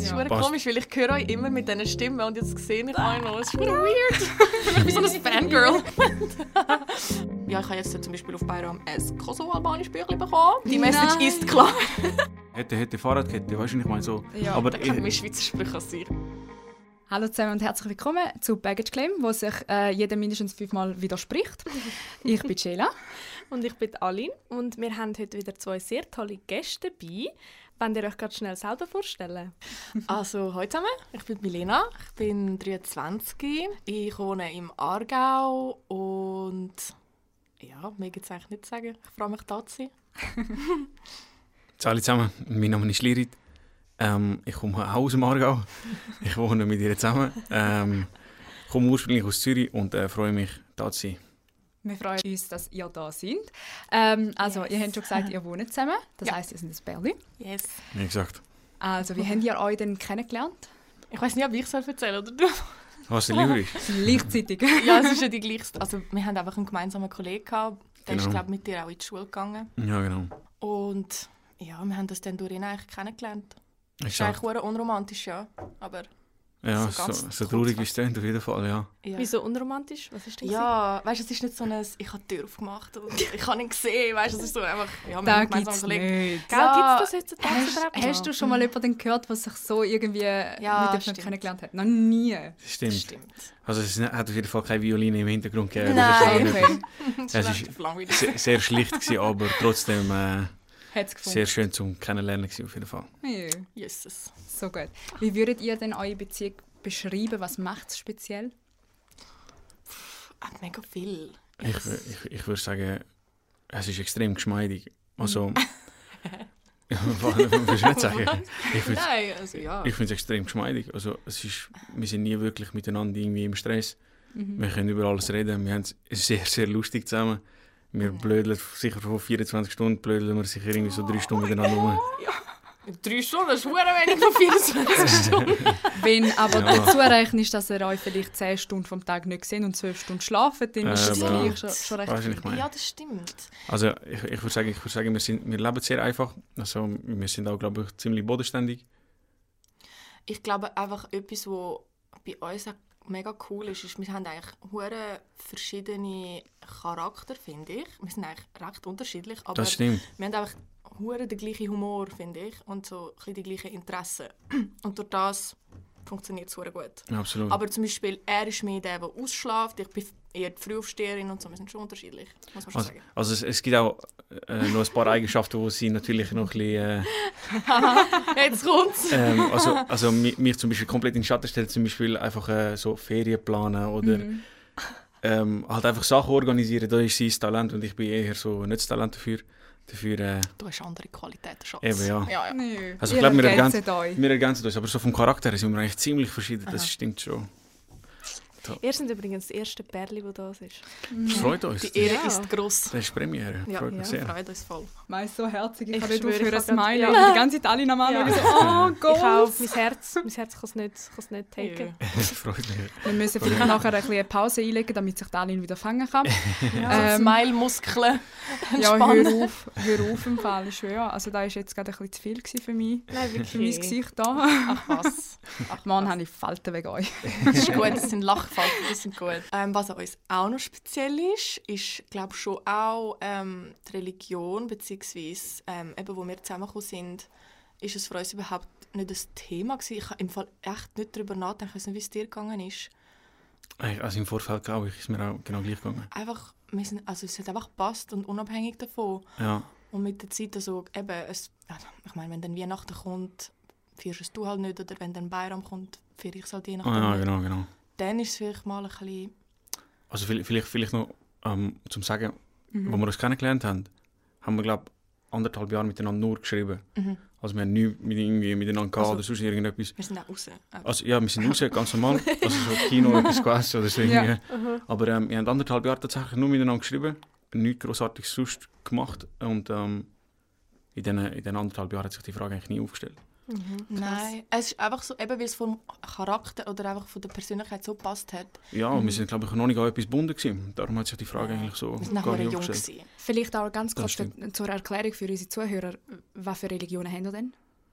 Es ist Ja. komisch, weil ich höre euch immer mit diesen Stimmen und jetzt sehe ich euch noch. Es ist verdammt weird. ich bin so ein Fangirl. ja, ich habe jetzt zum Beispiel auf Bayram ein Kosovo-albanisches Büchlein bekommen. Die Message Nein. ist klar. Hätte, hätte Fahrradkette, weißt du, ich meine so. Ja, aber Da ich, mich Schweizer Sprüche sich. Hallo zusammen und herzlich willkommen zu Baggage Claim, wo sich äh, jeder mindestens fünfmal widerspricht. Ich bin Sheila. Und ich bin Aline und wir haben heute wieder zwei sehr tolle Gäste dabei. Wollt ihr euch gerade schnell selber vorstellen? Also, hallo zusammen. Ich bin Milena. Ich bin 23. Ich wohne im Aargau und ja, mehr gibt es eigentlich nicht zu sagen. Ich freue mich, da zu sein. alle zusammen, mein Name ist Lirit. Ähm, ich komme auch aus dem Aargau. Ich wohne mit ihr zusammen. Ähm, ich komme ursprünglich aus Zürich und äh, freue mich, da zu sein. Wir freuen uns, dass ihr da seid. Ähm, also, Yes. ihr habt schon gesagt, ihr wohnt zusammen. Das Ja. heisst, ihr seid ein Bärli. Yes. Wie gesagt. Also, wie habt ihr euch denn kennengelernt? Ich weiß nicht, ob ich es erzählen soll oder du. Was ist. Gleichzeitig. ja, es ist ja die gleichste. Also, wir haben einfach einen gemeinsamen Kollegen gehabt. Der ist, Genau. glaube mit dir auch in die Schule gegangen. Ja, genau. Und ja, wir haben das dann durch ihn eigentlich kennengelernt. Ist Exakt. eigentlich verdammt unromantisch, ja. Aber Ja, so so, ganz so, traurig ist es auf jeden Fall, ja. ja. Wieso unromantisch? Was ist denn? Ja, weißt du, es ist nicht so ein, ich habe die Tür aufgemacht und ich habe ihn gesehen, weißt du, es ist so einfach, ja, wir Da gibt es Kollegen. nicht. Gell, Ja, gibt's das heutzutage Hast, noch? hast du schon mal jemanden gehört, der sich so irgendwie Ja, mit jemandem kennengelernt hat? Noch nie. Das stimmt. Stimmt. Also es hat auf jeden Fall keine Violine im Hintergrund gegeben. Nein. Das ist auch Okay. nicht- Das Es sehr, sehr schlicht gewesen, aber trotzdem äh, Hat's gefunden. sehr schön zum Kennenlernen gewesen, auf jeden Fall. Ja, Jesus. so gut. Wie würdet ihr denn eure Beziehung beschreiben? Was macht es speziell? Hat mega viel. Ich, ich, ich würde sagen, es ist extrem geschmeidig. Also, was willst du nicht sagen? Ich finde Nein, also ja. ich es extrem geschmeidig. Also, es ist, wir sind nie wirklich miteinander irgendwie im Stress. Mhm. Wir können über alles reden. Wir haben es sehr, sehr lustig zusammen. Wir blödeln sicher von 24 Stunden blödeln wir sicher irgendwie so drei Stunden miteinander rum. Drei Stunden, das ist verdammt wenig von 24 Stunden. Wenn aber Ja. dazu rechnest, dass ihr euch vielleicht 10 Stunden vom Tag nicht seht und 12 Stunden schlafen, dann ist Äh, das aber- gleich schon, schon recht viel. Ja, das stimmt. Also, ich, ich würde sagen, ich würde sagen wir, sind, wir leben sehr einfach. Also, wir sind auch, glaube ich, ziemlich bodenständig. Ich glaube einfach etwas, was bei uns auch mega cool ist, ist, wir haben eigentlich hure verschiedene Charakter, finde ich. Wir sind eigentlich recht unterschiedlich, aber Das stimmt. wir haben einfach hure den gleichen Humor, finde ich, und so ein die gleichen Interessen. Und durch das funktioniert es gut. Absolut. Aber zum Beispiel, er ist mehr der, der ausschläft, ich bin eher die Frühaufsteherin und so, wir sind schon unterschiedlich, muss man schon Also, sagen. also es, es gibt auch äh, noch ein paar Eigenschaften, die sie natürlich noch ein bisschen... Äh, Jetzt kommt's! ähm, also, also mi- mich zum Beispiel komplett in den Schatten stellen, zum Beispiel einfach äh, so Ferien planen oder Mhm. ähm, halt einfach Sachen organisieren, da ist sein Talent und ich bin eher so nicht das Talent dafür. Dafür, äh, Du hast andere Qualitäten, Schatz. Eben, ja. ja, ja. Nö. Also ich glaube, wir ergänzt euch. wir ergänzen uns, aber so vom Charakter sind wir eigentlich ziemlich verschieden, das stimmt schon. Ihr seid übrigens das erste Pärli, das da ist. Das freut uns. Die Ehre Ja. ist gross. Das ist Premiere, Ja, freut mich sehr. freut uns voll. Meist so herzig, ich, Ich kann nicht aufhören ich zu smilen. ja. Die ganze Zeit alle am Anschauen, Ja. so, oh, Ich auch. Goals. Mein Herz, mein Herz kann es nicht, kann's nicht taken. Das freut mich. Wir müssen vielleicht nachher ein bisschen eine Pause einlegen, damit sich Dalin wieder fangen kann. Ja, Ähm, Smile-Muskeln Ja, hör auf, hör auf im Fall, ich schwöre. Also da war jetzt gerade ein bisschen zu viel gewesen für mich, Nein, wirklich. für mein Gesicht da. Ach was. Ach, Mann, habe ich Falten wegen euch. Das ist gut, das sind Lachfalten, das sind gut. Ähm, was an uns auch noch speziell ist, ist, glaube schon auch ähm, die Religion, beziehungsweise ähm, eben, wo wir zusammengekommen sind, ist es für uns überhaupt nicht ein Thema gewesen. Ich habe im Fall echt nicht darüber nachgedacht, ich weiß nicht, wie es dir gegangen ist. Also im Vorfeld, glaube ich, ist mir auch genau gleich gegangen. Einfach, wir sind, also es hat einfach gepasst und unabhängig davon. Ja, Und mit der Zeit, also eben, es, ich meine, wenn dann Weihnachten kommt, feierst es du halt nicht, oder wenn dann Bayram kommt, feiere ich es halt je nachdem. ah, ja genau, genau. Dann ist es vielleicht mal ein bisschen... Also vielleicht, vielleicht, noch ähm, zum Sagen, Mhm. wo wir uns kennengelernt haben, haben wir, glaube anderthalb Jahre miteinander nur geschrieben. Mhm. Also wir haben nie mit, irgendwie miteinander gehabt Also- oder sonst irgendetwas. Wir sind auch raus. Also ja, wir sind raus, ganz normal. Also so Kino, etwas gegessen oder so. Ja. irgendwie. Aber ähm, wir haben anderthalb Jahre tatsächlich nur miteinander geschrieben. Nichts Grossartiges sonst gemacht. Und ähm, in diesen in diesen anderthalb Jahren hat sich die Frage eigentlich nie aufgestellt. Nein, es ist einfach so, eben weil es vom Charakter oder einfach von der Persönlichkeit so gepasst hat. Ja, und wir sind, glaube ich, noch nicht an etwas gebunden gewesen. Darum hat sich die Frage eigentlich so Wir sind nicht jung gewesen. Vielleicht auch ganz kurz zur Erklärung für unsere Zuhörer. Was für Religionen haben ihr denn?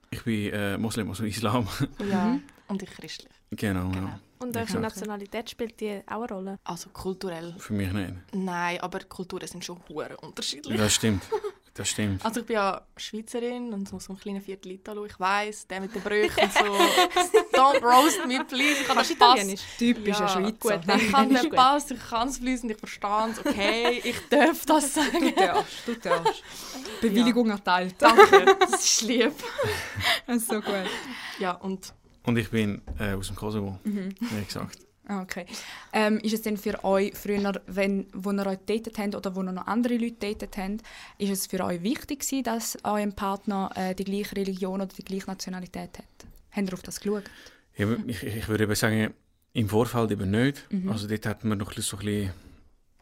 Ich bin äh, Moslem, also Islam. Ja. Und ich christlich. genau, Genau. ja. Und eure. Nationalität spielt die auch eine Rolle? Also kulturell. Für mich nicht. Nein, aber Kulturen sind schon hure unterschiedlich. Das stimmt. Das stimmt. Also ich bin ja Schweizerin und so, so ein kleiner Viertel Italo. Ich weiss, der mit den Brüchen und so. Don't roast me, please. Ich kann du Pass. Italienisch? Typischer Ja, Schweizer. gut, Ich kann den. Pass, ich kann es fließend, ich verstehe es. Okay, ich darf das Du sagen. darfst, du darfst. Bewilligung erteilt. Danke, das ist lieb. Das ist so gut. Ja, und Und ich bin äh, aus dem Kosovo, Mhm. wie gesagt. Ah, Okay. Ähm, ist es denn für euch früher, wenn, wo ihr euch datet habt oder wo ihr noch andere Leute datet habt, ist es für euch wichtig gewesen, dass euer Partner äh, die gleiche Religion oder die gleiche Nationalität hat? Habt ihr auf das geschaut? Ja, ich, ich würde eben sagen, im Vorfeld eben nicht. Mhm. Also dort hat man noch so ein bisschen,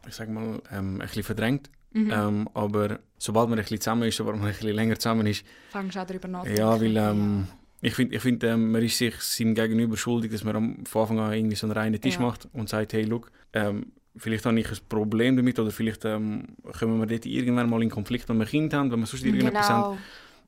ich sag mal, ähm, ein bisschen verdrängt. Mhm. Ähm, aber sobald man ein bisschen zusammen ist, sobald man ein bisschen länger zusammen ist, Fangst du auch darüber nachzudenken? ja, weil ähm, ich finde, ich find, ähm, man ist sich seinem Gegenüber schuldig, dass man am von Anfang an irgendwie so einen reinen Tisch Ja. macht und sagt, hey, look, ähm, vielleicht habe ich ein Problem damit oder vielleicht ähm, kommen wir dort irgendwann mal in Konflikt, wenn wir Kind haben, wenn wir sonst irgendetwas haben. genau.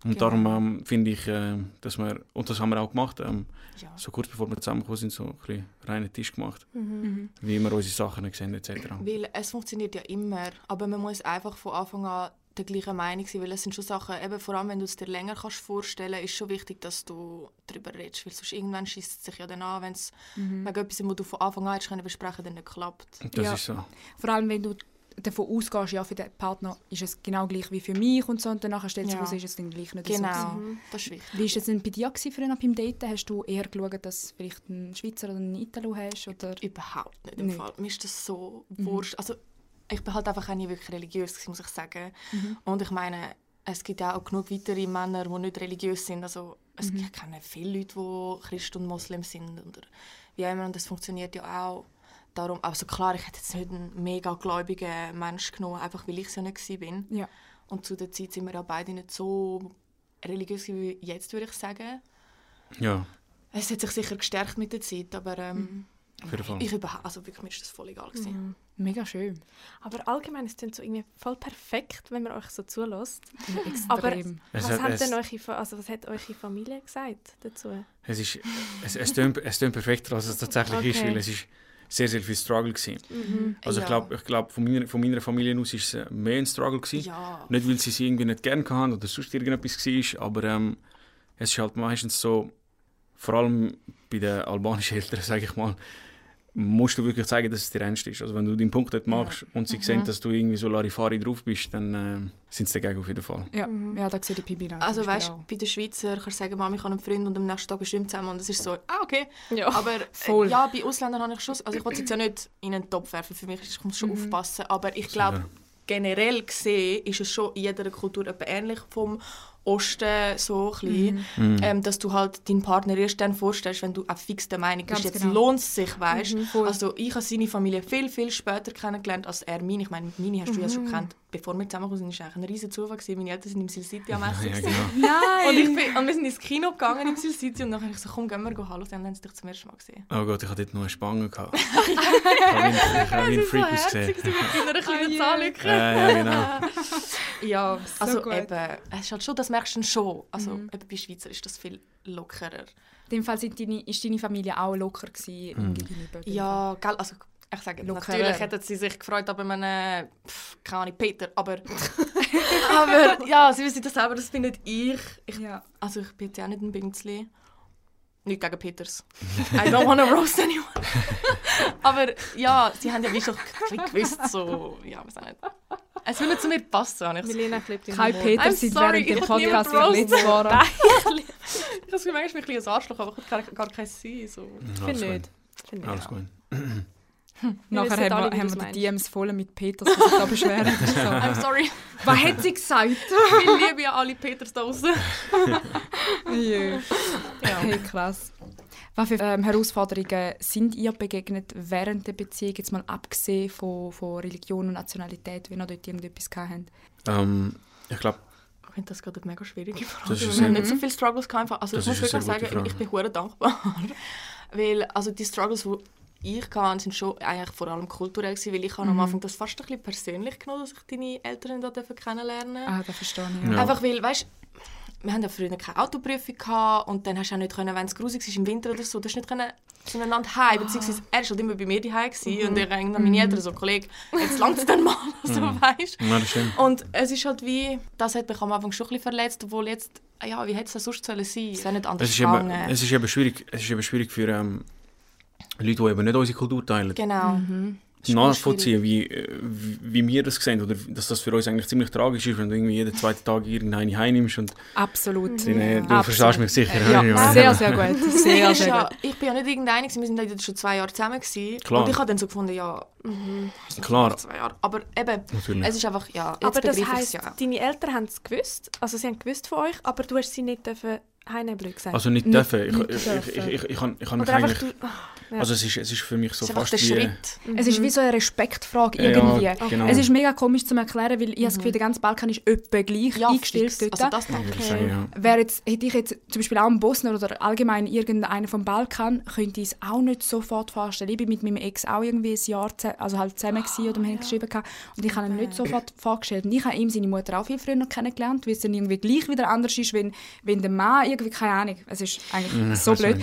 Und genau. darum ähm, finde ich, äh, dass wir, und das haben wir auch gemacht, ähm, Ja. so kurz bevor wir zusammengekommen sind, so ein bisschen reinen Tisch gemacht, Mhm. wie wir unsere Sachen sehen etc. Weil es funktioniert ja immer, aber man muss einfach von Anfang an der gleichen Meinung sein, weil es sind schon Sachen, eben vor allem wenn du es dir länger kannst vorstellen, ist schon wichtig, dass du darüber redest, weil sonst irgendwann schießt es sich ja dann an, wenn es Mhm. wegen etwas, wo du von Anfang an hättest können besprechen, dann nicht klappt. Das Ja. ist so. Vor allem, wenn du davon ausgehst, ja, für den Partner ist es genau gleich wie für mich und so, und danach stellt sich Ja. raus, ist es dann gleich nicht Genau, so. gewesen. das ist wichtig. Wie war es denn bei dir früher beim Daten? Hast du eher geschaut, dass du vielleicht einen Schweizer oder einen Italo hast? Oder? Überhaupt nicht im Nicht. Fall. Mir ist das so wurscht. Also, ich bin halt einfach auch nie wirklich religiös, gewesen, muss ich sagen. Und ich meine, es gibt auch genug weitere Männer, die nicht religiös sind. Also, es ich kenne viele Leute, die Christ und Moslem sind. Oder wie auch immer. Und das funktioniert ja auch. Darum, also klar, ich hätte jetzt nicht einen mega gläubigen Mensch genommen, einfach weil ich es ja nicht bin. Ja. Und zu der Zeit sind wir ja beide nicht so religiös wie jetzt, würde ich sagen. Ja, Es hat sich sicher gestärkt mit der Zeit, aber ähm, Fall. Ich überhaupt, also wirklich, mir ist das voll egal gewesen. Mega schön. Aber allgemein ist es so irgendwie voll perfekt, wenn man euch so zulässt. Aber- Es was, hat- hat es- denn eure, also was hat eure Familie gesagt dazu? Es, ist, es, es, tönt, es tönt perfekter, als es tatsächlich ist, Okay. weil es ist sehr, sehr viel Struggle gewesen. Mhm. Also ich Ja. glaube, ich glaub, von, meiner, von meiner Familie aus ist es äh, mehr ein Struggle gewesen. Ja. Nicht, weil sie es irgendwie nicht gerne hatten oder sonst irgendetwas war, aber ähm, es ist halt meistens so, vor allem bei den albanischen Eltern, sage ich mal, musst du wirklich zeigen, dass es dir ernst ist. Also wenn du deinen Punkt dort machst und sie sehen, dass du irgendwie so Larifari drauf bist, dann äh, sind sie dagegen auf jeden Fall. Ja, ja da sehe ich Pibi auch. Also weißt du, bei den Schweizer kannst du sagen, Mami, ich habe einen Freund und am nächsten Tag bestimmt zusammen und es ist so, ah, okay. Ja. Aber Voll. äh, ja, bei Ausländern habe ich schon, also ich wollte jetzt ja nicht in einen Topf werfen, für mich ist- ich muss schon aufpassen, aber ich glaube, generell gesehen ist es schon in jeder Kultur etwa ähnlich vom Osten so ein bisschen, Mhm. ähm, dass du halt deinen Partner erst dann vorstellst, wenn du auch fix der Meinung bist, Ganz jetzt genau. lohnt es sich, weißt Mhm. Also ich habe seine Familie viel, viel später kennengelernt als er meine. Ich meine, meine hast du ja schon gekannt, bevor wir zusammengekommen sind, war eigentlich ein riesen Zufall. Gewesen. Meine Eltern sind im Sil City am Essen. Ja, gewesen. genau. Nein! Und, ich bin, und wir sind ins Kino gegangen im Sil City und dann habe ich so, komm, gehen wir go Hallo, dann haben sie dich zum ersten Mal gesehen. Oh Gott, ich hatte dort noch eine Spange. Gehabt. ich habe wie- ich habe wie ein Freak ausgesehen. In einer kleinen yeah. Zahnlücke. Ja, ja, genau. Ja, also gut. eben, es ist halt schon, das merkst du schon. Also eben bei Schweizer ist das viel lockerer. In dem Fall sind deine, ist deine Familie auch locker gewesen Mhm. Gegenüber. Ja, gell, also ich sage, Lockerer. natürlich hätten sie sich gefreut, aber man, pff, keine Ahnung, Peter, aber, aber ja, sie wissen das selber, das bin nicht ich. ich Ja. also ich bin jetzt auch nicht ein Bünzli. Nicht gegen Peters. I don't wanna roast anyone. aber ja, sie haben ja wie schon gewusst, so, ja, weiß auch nicht. Es würde zu mir passen, habe ich. Milena klebt in Kein den Peter sorry, während dem Podcast nicht zu Wort. Ich habe manchmal ein bisschen ein Arschloch, aber ich kann gar, gar kein sein. So. Ich finde nicht. Alles gut. Nachher haben alle, wir, haben wir meinst. die DMs voll mit Peters, die sich da beschweren. I'm sorry. Was hat sie gesagt? Viel Liebe an alle Peters da draußen. Jö. Hey, krass. Was für ähm, Herausforderungen sind ihr begegnet während der Beziehung, jetzt mal abgesehen von, von Religion und Nationalität, wenn ihr dort irgendetwas gehabt habt? Ähm, ich glaube, Ich finde das gerade eine mega schwierige Frage. Das ist Wir sehr haben nicht so viele Struggles gehabt. einfach. Also Das ich muss wirklich sehr sagen, gute ich bin hure dankbar. weil also die Struggles, die ich hatte, sind schon eigentlich vor allem kulturell gewesen, weil ich habe am Anfang das fast ein bisschen persönlich genommen, dass ich deine Eltern da kennenlernen Ah, das verstehe ich. Ja. Einfach weil, weißt wir haben ja früher keine Autoprüfung gehabt und dann hast du auch nicht können, wenn es grusig ist im Winter oder so, du hast nicht können zueinander heim, beziehungsweise er war halt immer bei mir daheim gewesen, und ich irgendwann meine Eltern so, Kollege, jetzt langt es dann mal, so weißt. Ja, das stimmt. Und es ist halt wie, das hat mich am Anfang schon ein bisschen verletzt, obwohl jetzt, ja, wie hätte es denn sonst sollen sein? Es wäre nicht anders Es ist, eben, gegangen. es ist eben schwierig, es ist eben schwierig für ähm, Leute, die eben nicht unsere Kultur teilen, Genau. Ist nachvollziehen, wie, äh, wie, wir das sehen oder dass das für uns eigentlich ziemlich tragisch ist, wenn du irgendwie jeden zweiten Tag irgendeine heimnimmst und Absolut. dann, äh, du Absolut. verstehst mich sicher. Ja, ich meine. sehr, sehr gut. Sehr, sehr ja, gut. ich bin ja nicht irgendeine, wir sind schon zwei Jahre zusammen gewesen. Klar. Und ich habe dann so gefunden, ja, mhm, Klar. Zwei Jahre. Aber eben, Natürlich. es ist einfach, ja, jetzt Aber das heisst, ja. deine Eltern haben es gewusst, also sie haben gewusst von euch, aber du hast sie nicht dürfen heimnehmen, gesagt. Also nicht Nicht- dürfen. Ich, nicht ich, ich, dürfen. ich, ich, ich, kann, ich kann mich Oder einfach eigentlich... du... Ah, ja. Also es ist, es ist für mich so Es ist fast der wie... Schritt. Es ist wie so eine Respektfrage Ja, irgendwie. genau. Es ist mega komisch zu erklären, weil ich habe das Gefühl, der ganze Balkan ist etwa gleich Ja, eingestellt fix. dort. Also das ich. sagen, ja. Wäre jetzt, hätte ich jetzt zum Beispiel auch einen Bosner oder allgemein irgendeinen vom Balkan, könnte ich es auch nicht sofort vorstellen. Ich bin mit meinem Ex auch irgendwie ein Jahr also halt zusammen gewesen, oder wir haben geschrieben gehabt, und ich habe ihn nicht sofort vorgestellt. Und ich habe ihm seine Mutter auch viel früher kennengelernt, weil es dann irgendwie gleich wieder anders ist, wenn, wenn der Mann irgendwie, keine Ahnung, es ist eigentlich so blöd.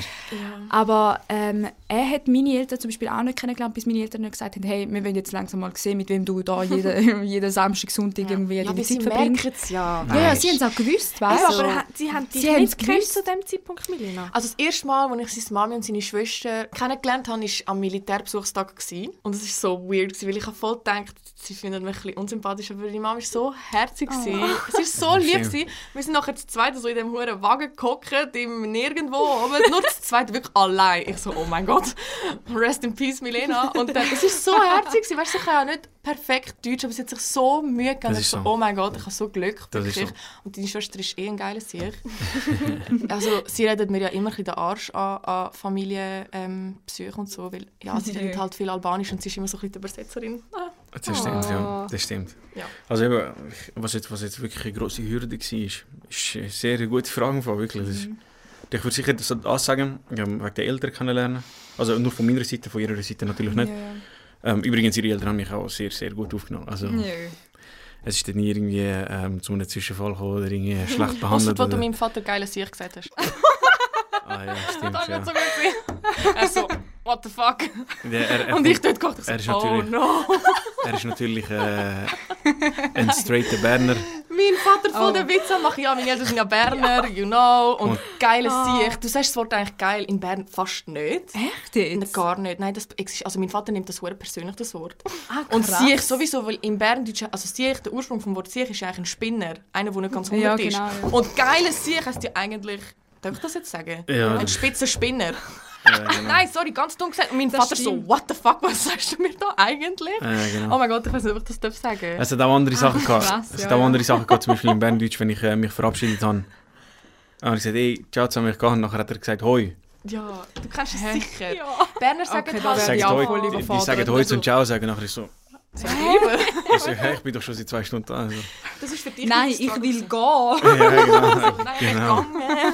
Aber ähm, er hat meine Eltern zum Beispiel auch nicht kennengelernt, bis meine Eltern nicht gesagt haben, hey, wir wollen jetzt langsam mal sehen, mit wem du da jeden, jeden Samstag, Sonntag irgendwie Ja, deine Zeit verbringst. merken es ja. Ja, ja, sie haben es auch gewusst, Ja, weißt du? aber sie haben dich Sie nicht gewusst. zu dem Zeitpunkt, Milena. Also das erste Mal, als ich seine Mami und seine Schwester kennengelernt habe, war am Militärbesuchstag. gewesen. Und es war so weird, gewesen, weil ich habe voll gedacht, sie finden mich ein bisschen unsympathisch, aber die Mama war so herzig. gewesen. Es war so lieb. Gewesen. Wir sind nachher zu zweit so in diesem hohen Wagen gehockt, im Nirgendwo, aber nur zu zweit, wirklich allein. Ich so, oh mein Gott, rest in peace, Milena. Und dann, es war so herzig. gewesen. Weißt du, ich kann ja nicht perfekt Deutsch, aber sie hat sich so Mühe gegeben. Das Ich ist so, oh mein Gott, ich habe so Glück. Das ist wirklich. so. Und deine Schwester ist eh ein geiler Sieg. also sie redet mir ja immer ein bisschen den Arsch an, an Familienbesuchen ähm, und so, weil ja, sie redet halt viel Albanisch und sie ist immer so ein bisschen die Übersetzerin. Ah. Das stimmt, ja. Das stimmt. Ja. Also eben, was jetzt, was jetzt wirklich eine grosse Hürde war, ist, ist eine sehr gute Frage. Von, wirklich. Das ist, Ich würde sicher das das sagen, ja, wegen der Eltern kennenlernen. Also nur von meiner Seite, von ihrer Seite natürlich nicht. Ähm, übrigens, ihre Eltern haben mich auch sehr, sehr gut aufgenommen. Also, es ist dann nie irgendwie ähm, zu einem Zwischenfall gekommen oder irgendwie schlecht Ausser, behandelt. wo du Oder, meinem Vater geile Sieg gesagt hast. ah, ja, stimmt, Das ja. so gut. gewesen. Er so, what the fuck? Der, er, er, Und ich dort gedacht, ich so, oh no. er ist natürlich äh, ein straighter Berner. Mein Vater voll Oh. den Witz am machen. Ja, meine Eltern sind ja Berner, you know. Und, Und- geiles Sieg. Du sagst das Wort eigentlich geil, in Bern fast nicht. Echt Nein, jetzt? Gar nicht. Nein, das existiert. Also mein Vater nimmt das sehr persönlich, das Wort. Ah, Und. Siech sowieso, weil im Berndeutsch, also Siech, der Ursprung vom Wort Siech ist eigentlich ein Spinner. Einer, der nicht ganz Ja, hundert ist. genau, ja. Und geiles Siech heißt ja eigentlich, darf ich das jetzt sagen? Ja. Ein spitzer Spinner. Ja, genau. Nein, sorry, ganz dumm gesagt. Und mein Das Vater so, stimmt. what the fuck, was sagst du mir da eigentlich? Ja, genau. Oh mein Gott, ich weiß nicht, ob ich das darf sagen Es hat auch andere Sachen gehabt. krass, es ja, hat auch ja. andere Sachen gehabt, zum Beispiel im Berndeutsch, wenn ich äh, mich verabschiedet habe. Dann habe ich gesagt, hey, ciao zusammen, ich gehe. Und nachher hat er gesagt, hoi. Ja, du kennst es Hä? sicher. Berner sagen Okay, halt... ich auch hoi, voll die, die sagen hoi zum Ciao sagen. Nachher ist so, Sag ich, so, hey, ich bin doch schon seit zwei Stunden da. Also. Das ist für dich Nein, ich will gehen. Ja, genau. Nein, genau. gegangen.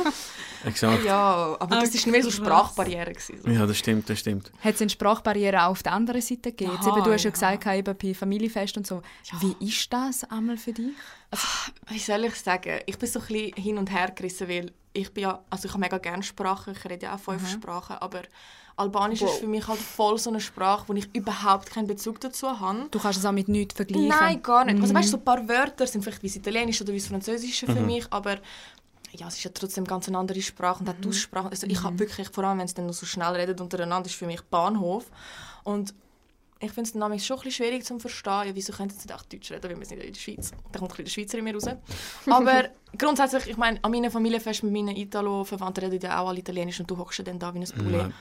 Exakt. Ja, aber das Ah, war mehr so. Sprachbarriere. Gewesen, so. Ja, das stimmt, das stimmt. Hat es eine Sprachbarriere auch auf der anderen Seite gegeben? Jetzt Aha, eben, du hast ja ja. gesagt, eben bei Familienfest und so. Wie ist das einmal für dich? Wie soll ich sagen? Ich bin so ein bisschen hin und her gerissen, weil ich bin ja, also ich habe mega gerne Sprachen, ich rede ja auch fünf Sprachen, aber Albanisch ist für mich halt voll so eine Sprache, wo ich überhaupt keinen Bezug dazu habe. Du kannst es auch mit nichts vergleichen. Nein, gar nicht. Also weißt du, so ein paar Wörter sind vielleicht wie das Italienische oder wie das Französische für mich, aber ja, es ist ja trotzdem ganz eine andere Sprache und auch die Aussprache. Also ich habe wirklich, vor allem wenn es dann noch so schnell redet untereinander, ist für mich Bahnhof. Und ich finde es dann manchmal schon ein bisschen schwierig zu verstehen. Ja, wieso können sie nicht auch Deutsch reden, weil wir sind ja in der Schweiz. Da kommt ein bisschen der Schweizer in mir raus. Aber grundsätzlich, ich meine, an meinen Familienfest mit meinen Italo-Verwandten reden ja auch alle Italienisch und du hockst ja dann da wie ein Poulet.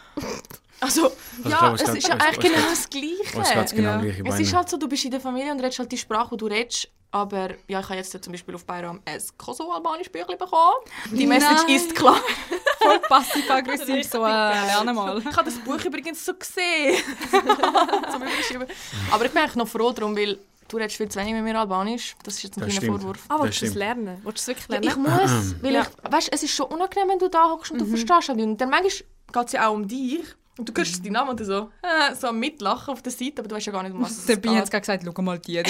Also, ich ja, glaube, es es ist ja eigentlich genau das Gleiche. Es genau Ja. gleiche Es ist halt so, du bist in der Familie und redest halt die Sprache, die du redest. Aber ja, ich habe jetzt zum Beispiel auf Bayram ein Kosovo-albanisch Büchlein bekommen. Die Message Nein. ist klar. Voll passiv-aggressiv, so äh, lerne mal. Ich habe das Buch übrigens so gesehen. Aber ich bin eigentlich noch froh darum, weil du redest viel zu wenig mit mir Albanisch. Das ist jetzt ein Das kleiner stimmt. Vorwurf. Ah, Das willst du es lernen? Willst du es wirklich Ja, lernen? ich muss, weil Ja. ich, weißt, es ist schon unangenehm, wenn du da hockst und du verstehst halt nicht. Und dann manchmal geht es ja auch um dich. Und du hörst deinen Namen und du so, äh, so Mitlachen auf der Seite, aber du weißt ja gar nicht, um was es Dabei hat geht. sie gesagt, schau mal die dort.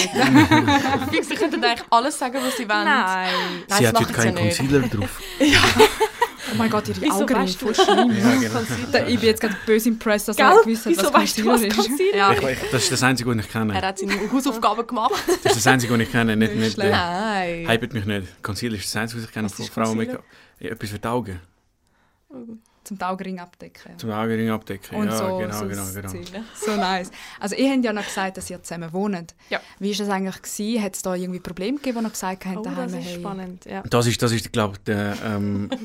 Fix, Sie könnten eigentlich alles sagen, was sie wollen. Nein. Nein, Sie das hat heute keinen nicht. Concealer drauf. Oh mein Gott, ihre Wieso Augen weißt du voll schlimm. Ja, genau. Ich bin jetzt gerade böse impressed, dass Gell? er gewusst hat, Wieso was weißt du, was Concealer ist. Ja, Ich, ich, das ist das Einzige, was ich kenne. er hat seine Hausaufgaben gemacht. Das ist das Einzige, was ich kenne. Nicht, nicht, äh, Nein. hypet mich nicht. Concealer ist das Einzige, was ich kenne Was von ist Frauen. Concealer? Make ja, etwas für die Augen. Zum die Augenring abdecken. Zum Augenring abdecken. Und ja, so, genau, so genau, das genau. So nice. Also ihr habt ja noch gesagt, dass ihr zusammen wohnt. Ja. Wie war das eigentlich? Gewesen? Hat es da irgendwie Probleme gegeben, wo ihr gesagt habt, Oh, daheim, das ist hey... spannend. Ja. Das ist, das ist glaube ich, der... Ähm,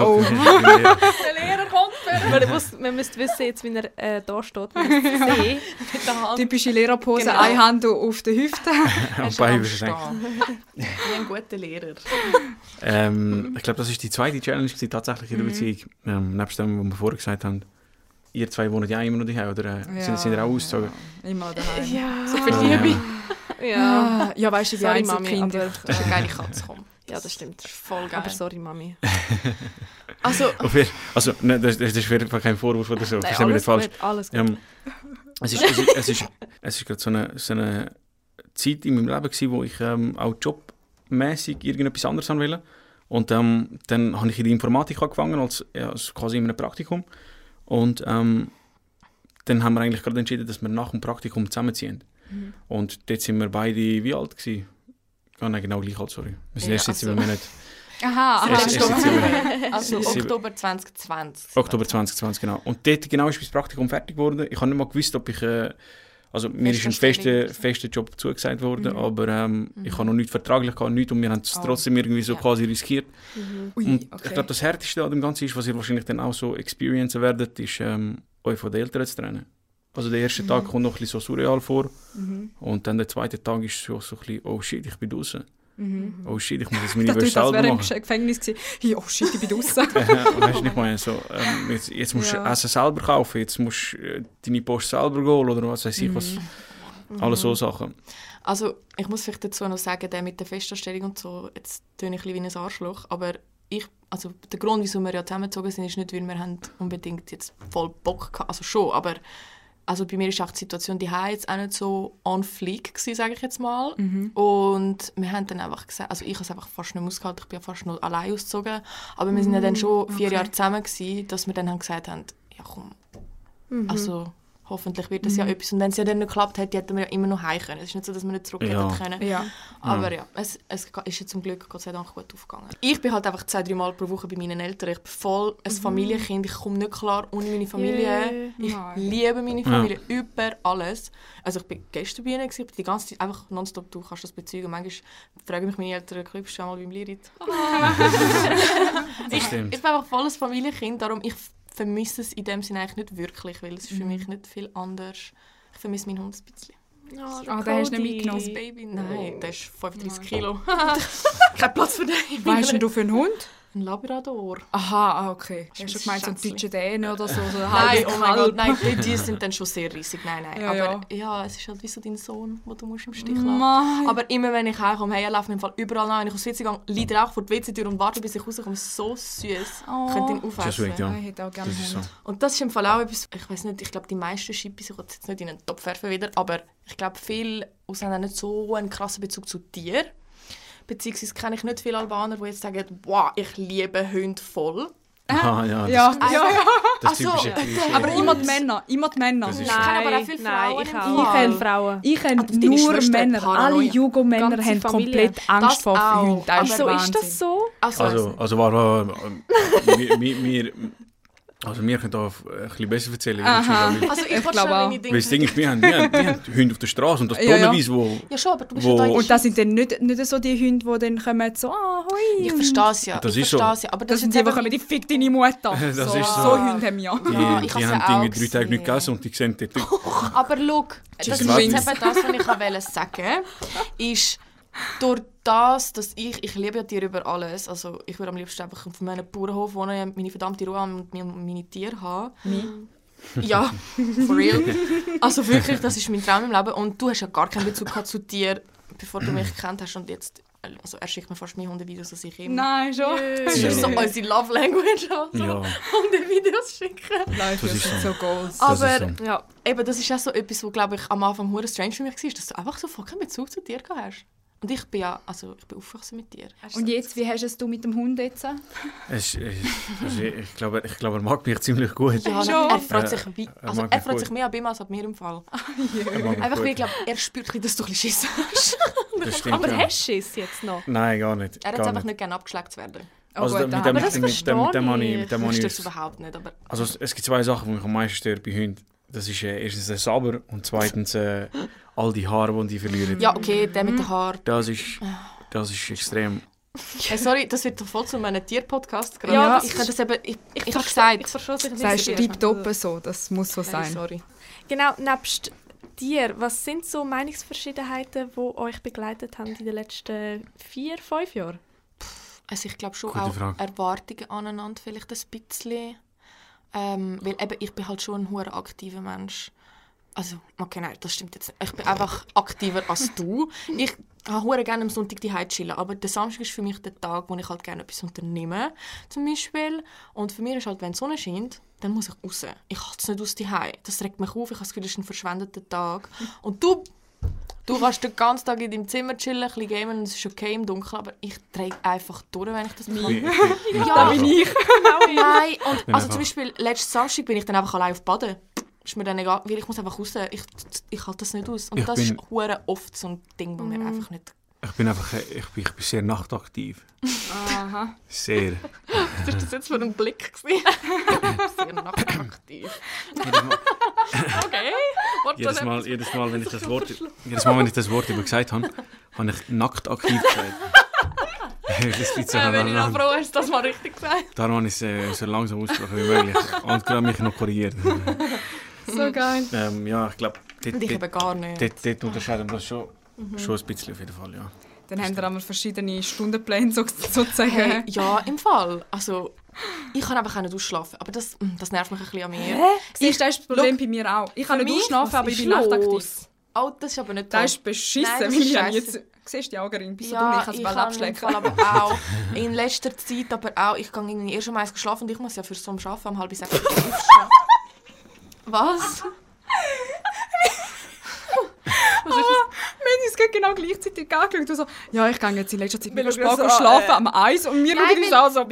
Oh. Der Lehrer kommt Man, muss, man müsste wissen, jetzt, wie er äh, da steht, sehen. mit der Hand. Typische Lehrerpose, Genau. eine Hand auf der Hüfte. Und beide. Wie ein guter Lehrer. Ähm, ich glaube, das ist die zweite Challenge gewesen, tatsächlich in der Beziehung. Ähm, nebst dem, was wir vorher gesagt haben. Ihr zwei wohnt ja immer noch daheim, oder äh, sind, sind ihr auch ausgezogen? Ja, immer daheim. Ja. So viel Liebe. Ja. Ah, ja, weißt du, wie Sorry, Mami, Einzelkind. aber, Das ist eine geile Katze. Komm. ja, das stimmt. Das ist voll geil. Aber sorry, Mami. Also, Also, ne, das, das ist auf kein Vorwurf oder so. Nein, mich nicht alles falsch. gut, alles gut. Ähm, es ist, es ist, es ist, es ist gerade so eine, so eine Zeit in meinem Leben gewesen, wo ich ähm, auch jobmäßig irgendetwas anderes haben wollte. Und ähm, dann habe ich in die Informatik angefangen, als, ja, als quasi in einem Praktikum. Und ähm, dann haben wir eigentlich gerade entschieden, dass wir nach dem Praktikum zusammenziehen. Und dort sind wir beide wie alt gewesen? Ah, nein, genau gleich alt, sorry. Wir sind Ja, erst sieben also- Monaten. Aha, aha. es- Oktober. Also Oktober 2020. Oktober 2020, genau. Und dort genau ist mein Praktikum fertig geworden. Ich habe nicht mal gewusst, ob ich... Äh, also mir ist ein fester, fester Job zugesagt worden, Mhm. aber ähm, ich habe noch nichts vertraglich gehabt, nichts, und wir haben es Oh. trotzdem irgendwie so Ja. quasi riskiert. Ui, Und okay. ich glaube, das Härteste an dem Ganzen ist, was ihr wahrscheinlich dann auch so experiencen werdet, ist, ähm, euch von den Eltern zu trennen. Also der erste Tag kommt noch ein bisschen so surreal vor Mhm. und dann der zweite Tag ist so, so ein bisschen, oh shit, ich bin draußen. Mhm. Oh shit, ich muss jetzt meine Das Wäsche selber wäre er im machen. Gefängnis gewesen. Hey, oh shit, ich bin draußen. weißt du nicht mal so, ähm, jetzt, jetzt musst Ja. du Essen selber kaufen, jetzt musst du äh, deine Post selber holen oder was weiß ich was. Alles so Sachen. Also, ich muss vielleicht dazu noch sagen, der mit der Festanstellung und so, jetzt töne ich ein bisschen wie ein Arschloch, aber ich, also der Grund, wieso wir ja zusammengezogen sind, ist nicht, weil wir haben unbedingt jetzt voll Bock hatten, also schon, aber also bei mir ist auch die Situation die jetzt auch nicht so on fleek gewesen, sage ich jetzt mal. Und wir haben dann einfach gesagt, also ich habe es einfach fast nicht mehr ausgehalten, ich bin ja fast nur allein ausgezogen, aber wir sind ja dann schon vier okay. Jahre zusammen gewesen, dass wir dann haben gesagt haben, ja komm, also hoffentlich wird das ja etwas. Und wenn es ja dann nicht geklappt hätte, hätten wir ja immer noch heim können. Es ist nicht so, dass wir nicht zurück Ja. hätten können. ja. Aber ja, es, es ist ja zum Glück Gott sei Dank gut aufgegangen. Ich bin halt einfach zwei, drei Mal pro Woche bei meinen Eltern. Ich bin voll ein Familienkind. Ich komme nicht klar ohne meine Familie. Yeah. Ich Nein. liebe meine Familie über alles. Also ich bin gestern bei ihnen, gewesen, ich bin die ganze Zeit einfach nonstop, du kannst das bezeugen. Manchmal fragen mich meine Eltern, «Chloe, bist du schon mal beim Lirit?» Das ich, stimmt. ich bin einfach voll ein Familienkind, darum ich vermisse es in dem Sinne eigentlich nicht wirklich, weil es ist für mich nicht viel anders. Ich vermisse meinen Hund ein bisschen. Ah, den hast du nicht mitgenommen. Das Baby, nein, der ist 35 Kilo. Kein Platz für den. Was hast du für einen Hund? Ein Labrador. Aha, ah, okay. Hast ein du gemeint, so ein deutscher Däne oder so? so ein Nein, oh mein Gott, nein, die, die sind dann schon sehr riesig. Nein, nein. Ja, aber ja. es ist halt wie so dein Sohn, den du musst im Stich lassen Mann. Aber immer wenn ich heimkomme, hey, er läuft mir im Fall überall nach. Wenn ich aus der WC gehe, liegt er auch vor der WC-Tür und wartet, bis ich rauskomme. So süß. Oh. Ich könnte ihn Das ist aufessen. sweet, ja. Ich hätte auch gerne Das ist so. Und das ist im Fall auch etwas, ich weiß nicht, ich glaube, die meisten Schippis, ich will jetzt nicht in einen Topf werfen wieder, aber ich glaube, viele aus haben nicht so einen krassen Bezug zu Tieren. Beziehungsweise kenne ich nicht viele Albaner, die jetzt sagen, wow, ich liebe Hunde voll. Ah, ja, das, Ja, Also, ja, ja. das Ach so, typische. Klischee. Aber immer die Männer. Immer die Männer. Das ist Ich kenne aber auch viele nein, Frauen ich im auch. Fall. Ich kenn- Frauen. Ich kenne deine nur Männer. Paranoia. Alle Jugo-Männer haben Familie. komplett Angst Das vor. Hunden. Das ist Also ist das so? Also, Also, also war, wir, wir, wir, also wir können da ein bisschen besser erzählen. Aha. Weil also ich, Ich wollte glaube auch. meine Dinge... das Ding ist, wir haben, wir haben, wir haben Hunde auf der Straße und das Ja, ja. tonnenweise, wo... ja schon, aber du bist Wo- ja da Und das sind dann nicht, nicht so die Hunde, die dann kommen so, ah, hoi. Ich verstehe es ja. Das ich ist so. verstehe es ja. Aber Das das, sind ist die, die kommen, die fick deine Mutter. Das so, ist so. so Hunde haben wir ja. Die, Ja, ich die ja haben Dinge drei Tage nicht gegessen und die sehen dort... Aber schau, das ist jetzt eben das, was ich wollte sagen ist, durch das, dass ich, ich liebe ja Tiere über alles, also ich würde am liebsten einfach auf meinem Bauernhof wohnen, meine verdammte Ruhe haben und meine, Tiere haben. Ja, for real. Also wirklich, das ist mein Traum im Leben. Und du hast ja gar keinen Bezug zu Tieren, bevor du mich gekannt hast. Und jetzt also er schickt mir fast mehr Hundevideos als ich ihm. Nein, schon. Das ist so unsere Love Language, also Ja, Hundevideos schicken. Live Das ist so. so Goals. Aber so. Ja, eben, das ist auch so etwas, wo, glaube ich, am Anfang hure strange für mich war, dass du einfach so voll keinen Bezug zu dir gehabt hast. Und ich bin ja, also ich bin aufgewachsen mit dir. Und jetzt, wie hast du es du mit dem Hund jetzt? es, es, es, ich, glaube, ich glaube, er mag mich ziemlich gut. Ja, er freut sich, wie, er also er freut sich mehr an ihm als an mir im Fall. Er mich Einfach, weil ich glaube, er spürt, dass du ein bisschen Schiss hast. Das stimmt, aber ja. hast du es jetzt noch? Nein, gar nicht. Er hat einfach nicht gerne abgeschleckt zu werden. Oh, Also gut, mit dem, haben das mit, dem, mit, dem, mit dem verstehe habe ich- ich. mit dem habe stört ich- es überhaupt nicht, aber Also es, es gibt zwei Sachen, die mich am meisten stören bei Hunden. Das ist äh, erstens der Saber und zweitens äh, all die Haare, die die verlieren. ja, okay, der mit den Haaren. Das ist, das ist extrem. Hey, sorry, das wird doch voll zu meinem Tierpodcast gerade. Ja, das ich kann das eben, ich, ich, habe verstehe- gesagt. Ich verstehe sagst nicht. tiptop so, das muss so Hey, sein. sorry. Genau, nebst dir, was sind so Meinungsverschiedenheiten, die euch begleitet haben in den letzten vier, fünf Jahren? Also ich glaube schon Gute auch Frage. Erwartungen aneinander vielleicht ein bisschen. Ähm, weil eben, ich bin halt schon ein hoher aktiver Mensch. Also, okay, nein, das stimmt jetzt nicht. Ich bin einfach aktiver als du. Ich habe gerne am Sonntag die chillen, aber der Samstag ist für mich der Tag, wo ich halt gerne etwas unternehme, zum Beispiel. Und für mich ist halt, wenn die Sonne scheint, dann muss ich raus. Ich halte es nicht aus die Das regt mich auf. Ich habe das Gefühl, das ist ein verschwendeter Tag. Und du Du kannst den ganzen Tag in deinem Zimmer chillen, ein bisschen gamen und es ist okay im Dunkeln, aber ich drehe einfach durch, wenn ich das mache. Ja, bin ich. Nein, und also zum Beispiel letzten Samstag bin ich dann einfach allein auf Baden. Ist mir dann egal, weil ich muss einfach raus. Ich, ich halte das nicht aus. Und Ich das bin- ist hure oft so ein Ding, wo mir einfach nicht... ich bin einfach ich bin, ich bin sehr nachtaktiv. Aha. Sehr. Was ist das jetzt für ein Blick? Sehr nachtaktiv. Okay. Jedes Mal, jedes Mal, wenn ich das Wort, jedes Mal, wenn ich das Wort über gesagt habe, habe ich nackt aktiv gesagt. das so Äh, wenn ich noch froh hast, das mal richtig gesagt. darum habe ich es äh, so langsam ausgesprochen wie möglich. Und gerade mich noch korrigiert. So geil. Ähm, ja, ich glaube, dort, Und ich dort, eben gar nicht. dort, dort unterscheiden wir das schon, schon ein bisschen auf jeden Fall, ja. Dann haben wir einmal verschiedene Stundenpläne so, sozusagen. Hey, ja, im Fall. Also, ich kann einfach nicht ausschlafen. Aber das, mm, das nervt mich ein bisschen an mir. Siehst du, das ist das Problem Look, bei mir auch. Ich kann nicht mich, ausschlafen, was aber ich bin nachtaktiv. Oh, das ist aber nicht Das toll. ist beschissen, Nein, das weil ist ich habe scheisse. jetzt... Siehst du die Augenringe? Bist du Ja, dumm? Ich kann es ich abschlecken. Aber auch in letzter Zeit aber auch, ich gehe irgendwie erst um eins schlafen und ich muss ja für so ein Arbeiten um halb sechs aufstehen. Was? Wir haben uns gerade genau gleichzeitig angeschaut und so, ja, ich gehe jetzt in letzter Zeit mega schauen spät so, schlafen äh, am Eis und wir schauen uns an so...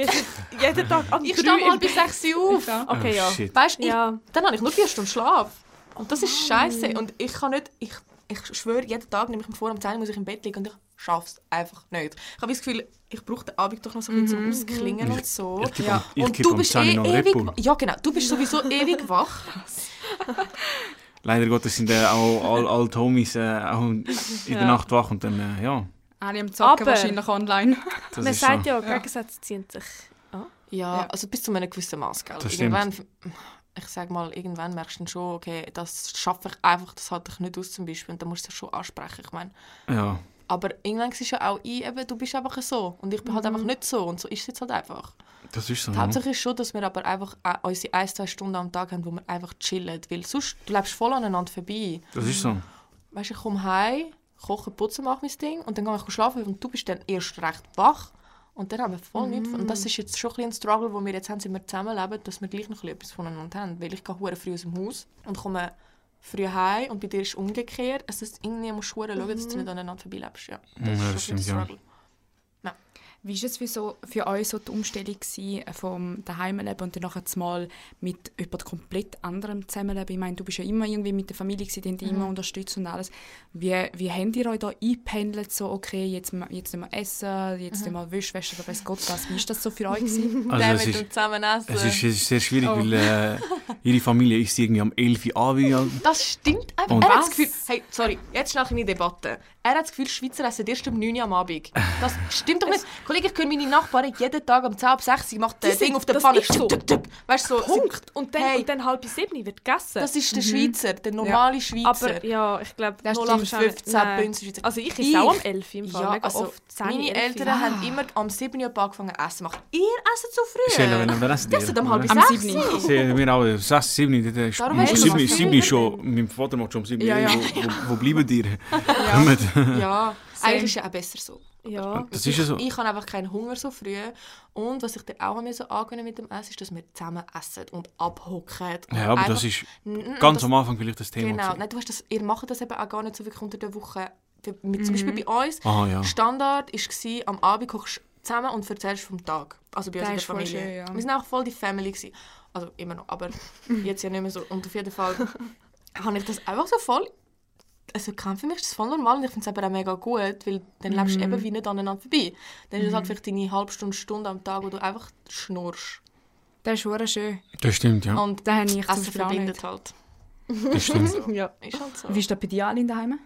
Jeden Tag an Ich stehe im halb sechs Uhr auf. Okay, ja. Oh. Weißt du, ich- Ja. dann habe ich nur vier Stunden Schlaf. Und das ist scheiße. Und ich kann nicht, ich, ich schwöre, jeden Tag nehme ich mir vor, um 10 Uhr muss ich im Bett liegen und ich schaffe es einfach nicht. Ich habe das Gefühl, ich brauche den Abend doch noch so ein bisschen zum Ausklingen und so. Ich kippe Ja. ich und du bist 10 eh ewig Ja, genau. Du bist sowieso ewig wach. Leider Gottes sind äh, auch alle all die Homies äh, auch in der Ja. Nacht wach und dann, äh, ja, Alle am Zocken Aber- wahrscheinlich online. das Man ist sagt so. ja, Gegensätze ziehen sich. Ja, Ja. also bis zu einem gewissen Maß, gell? Das stimmt. Irgendwann, ich sage mal, irgendwann merkst du dann schon, okay, das schaffe ich einfach, das halte ich nicht aus zum Beispiel. Und dann musst du es ja schon ansprechen, ich meine. Ja, Aber irgendwann siehst du ja auch ein, eben, du bist einfach so. Und ich bin halt Mhm. einfach nicht so. Und so ist es jetzt halt einfach. Das ist so. Die Ja. Hauptsache ist schon, dass wir aber einfach äh, unsere ein, zwei Stunden am Tag haben, wo wir einfach chillen. Weil sonst, du lebst voll aneinander vorbei. Das ist so. Weißt du, ich komme heim, koche, putze, mache mein Ding und dann gehe ich schlafen und du bist dann erst recht wach. Und dann haben wir voll nichts. Und das ist jetzt schon ein, ein Struggle, den wir jetzt haben, sind wir zusammenleben, dass wir gleich noch etwas voneinander haben. Weil ich gehe früh aus dem Haus und komme früh heim und bei dir ist es umgekehrt. Es ist irgendwie musst du schauen, dass du nicht aneinander vorbeilebst. Ja, Ja, das schon ein stimmt, bisschen ja. Wie war es für, so, für euch so die Umstellung gewesen, äh, vom Daheimleben und dann nachher mal mit jemand komplett anderem zusammenleben? Ich meine, du bist ja immer irgendwie mit der Familie gewesen, die haben dich immer Mhm. unterstützt und alles. Wie, wie habt ihr euch da eingependelt, so okay, jetzt, jetzt mehr essen, jetzt mehr Wisch, Wäsche oder weiss Gott was. Wie war das so für euch gewesen? Also es ist, dem Zusammenessen. es, ist, es ist sehr schwierig, Oh. weil äh, ihre Familie ist irgendwie am 11 Uhr. Das stimmt einfach. Und- er hat das Was? Gefühl, hey, sorry, jetzt schnell eine Debatte. Er hat das Gefühl, Schweizer essen erst um 9 Uhr am Abend. Das stimmt doch nicht. Kollege, ich höre meine Nachbarin jeden Tag um 10 ab 6 Uhr macht Die das Ding auf der das Pfanne. ist so. Weißt du, so, Punkt. Und dann, Hey. und dann halb sieben wird gegessen. Das ist der Schweizer, der normale Schweizer. aber ja, ich glaube, Das 0815 Nein. Bünzer Schweizer. Also ich esse auch am 11 im Fall. ja, mega also oft. 10, meine 11. Eltern Ah. haben immer am 7 Uhr angefangen zu essen. Macht ihr essen zu früh? Schön, wenn wir essen Das sind um halb Am 6 7. Uhr. Wir auch 6, 7, dort ist- Darum um hast du 7, was 7 ist schon, mein Vater macht schon um 7 Ja, ja. Wo, bleiben die? Ja, Same. eigentlich ist ja auch besser so. Ja. Das ist ja so. Ich, ich habe einfach keinen Hunger so früh. Und was ich dann auch mir so angewöhnen mit dem Essen, ist, dass wir zusammen essen und abhocken. und Ja, aber einfach- das ist ganz das- am Anfang vielleicht das Thema. Genau. Nein, du hast das, ihr macht das eben auch gar nicht so wirklich unter der Woche. Mit, zum Beispiel bei uns, Ah ja. Standard war, am Abend kochst du zusammen und erzählst vom Tag. Also bei uns in der Familie. schön, ja. Wir sind auch voll die Family. Gewesen. Also immer noch, aber jetzt ja nicht mehr so. Und auf jeden Fall habe ich das einfach so voll... Also kann für mich ist das voll normal und ich finde es aber auch mega gut, weil dann lebst Mhm. du eben wie nicht aneinander vorbei. Dann ist es halt vielleicht deine halbe Stunde, Stunde am Tag, wo du einfach schnurrst. Das ist schon schön. Das stimmt, ja. Und Das habe ich Essen auch verbindet nicht. halt. Das stimmt. ja. Ist halt so. Wie ist das bei dir alle daheim?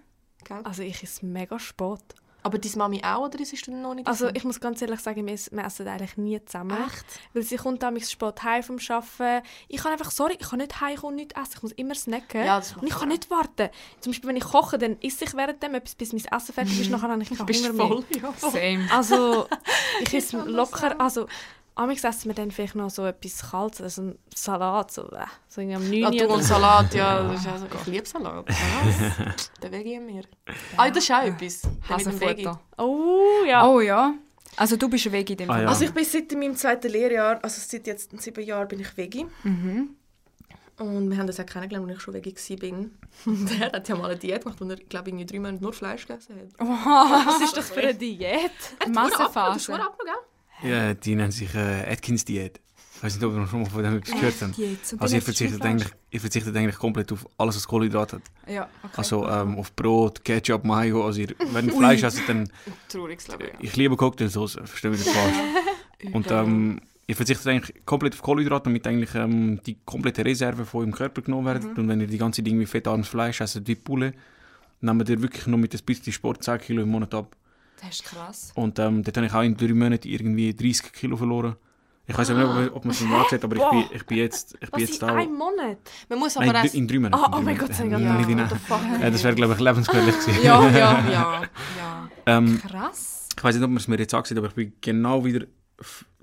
Gell? Also ich esse mega spät. Aber deine Mami auch oder ist du noch nicht Also ich muss ganz ehrlich sagen, wir, wir essen eigentlich nie zusammen. Echt? Weil sie kommt damals spät heim vom Arbeiten. Ich kann einfach, sorry, ich kann nicht heimkommen und nichts essen. Ich muss immer snacken. Ja, und ich kann auch. nicht warten. Zum Beispiel, wenn ich koche, dann esse ich währenddem etwas, bis mein Essen fertig ist. Nachher habe ich keinen Hunger du mehr. voll? Ja, voll. Same. Also, ich esse locker, so. also, amigs essen wir dann vielleicht noch so etwas Kaltes, also einen Salat, so, äh, so irgendwie am 9 Ja, Uhr du so. Salat, ja. Das ist also, ich liebe Salat. Was? Der Veggie in mir. Ah, das ist auch etwas. Der. Hasenfutter. Oh, ja. Oh ja. Also du bist ein Veggie in dem Ah, Fall. ja. Also ich bin seit meinem zweiten Lehrjahr, also seit jetzt sieben Jahren bin ich Veggie. Mhm. Und wir haben das auch kennengelernt, als ich schon Veggie war. Und er hat ja mal eine Diät gemacht, wo er, glaube ich, irgendwie drei Monate nur Fleisch gegessen hat. Was ist das für eine Diät? Das ist Massenphase. nur ab, gell? Ja, die nennt sich äh, Atkins-Diät. Ich weiß nicht, ob ihr noch schon mal von dem gehört habt. Jetzt. Und Also ihr verzichtet, eigentlich, ihr verzichtet eigentlich komplett auf alles, was Kohlenhydrat hat. Ja, okay. Also ähm, auf Brot, Ketchup, Mayo. Also ihr, wenn ihr Fleisch esst, dann... Trauriges Leben, ja. Ich liebe Cocktailsauce, verstehe mich nicht falsch. Und ähm, ihr verzichtet eigentlich komplett auf Kohlenhydrate, damit eigentlich ähm, die komplette Reserve von eurem Körper genommen werden. Und wenn ihr die ganze Dinge wie fettarmes Fleisch esst, wie Pulle, nehmt ihr wirklich nur mit ein bisschen Sport 10 Kilo im Monat ab. Das ist krass. Und ähm, dort habe ich auch in drei Monaten irgendwie 30 Kilo verloren. Ich weiß nicht, ob, man es mir angesehen aber ich bin, ich bin jetzt, ich bin Was jetzt in da... einem Monat? Man muss aber Nein, in drei Monaten. Ah, in oh drei mein. Gott, sei Dank. in- the fuck? Äh, das wäre, glaube ich, lebensgefährlich gewesen. Ja, ja, ja, ja. Ähm, Krass. ich weiß nicht, ob man es mir jetzt angesehen aber ich bin genau wieder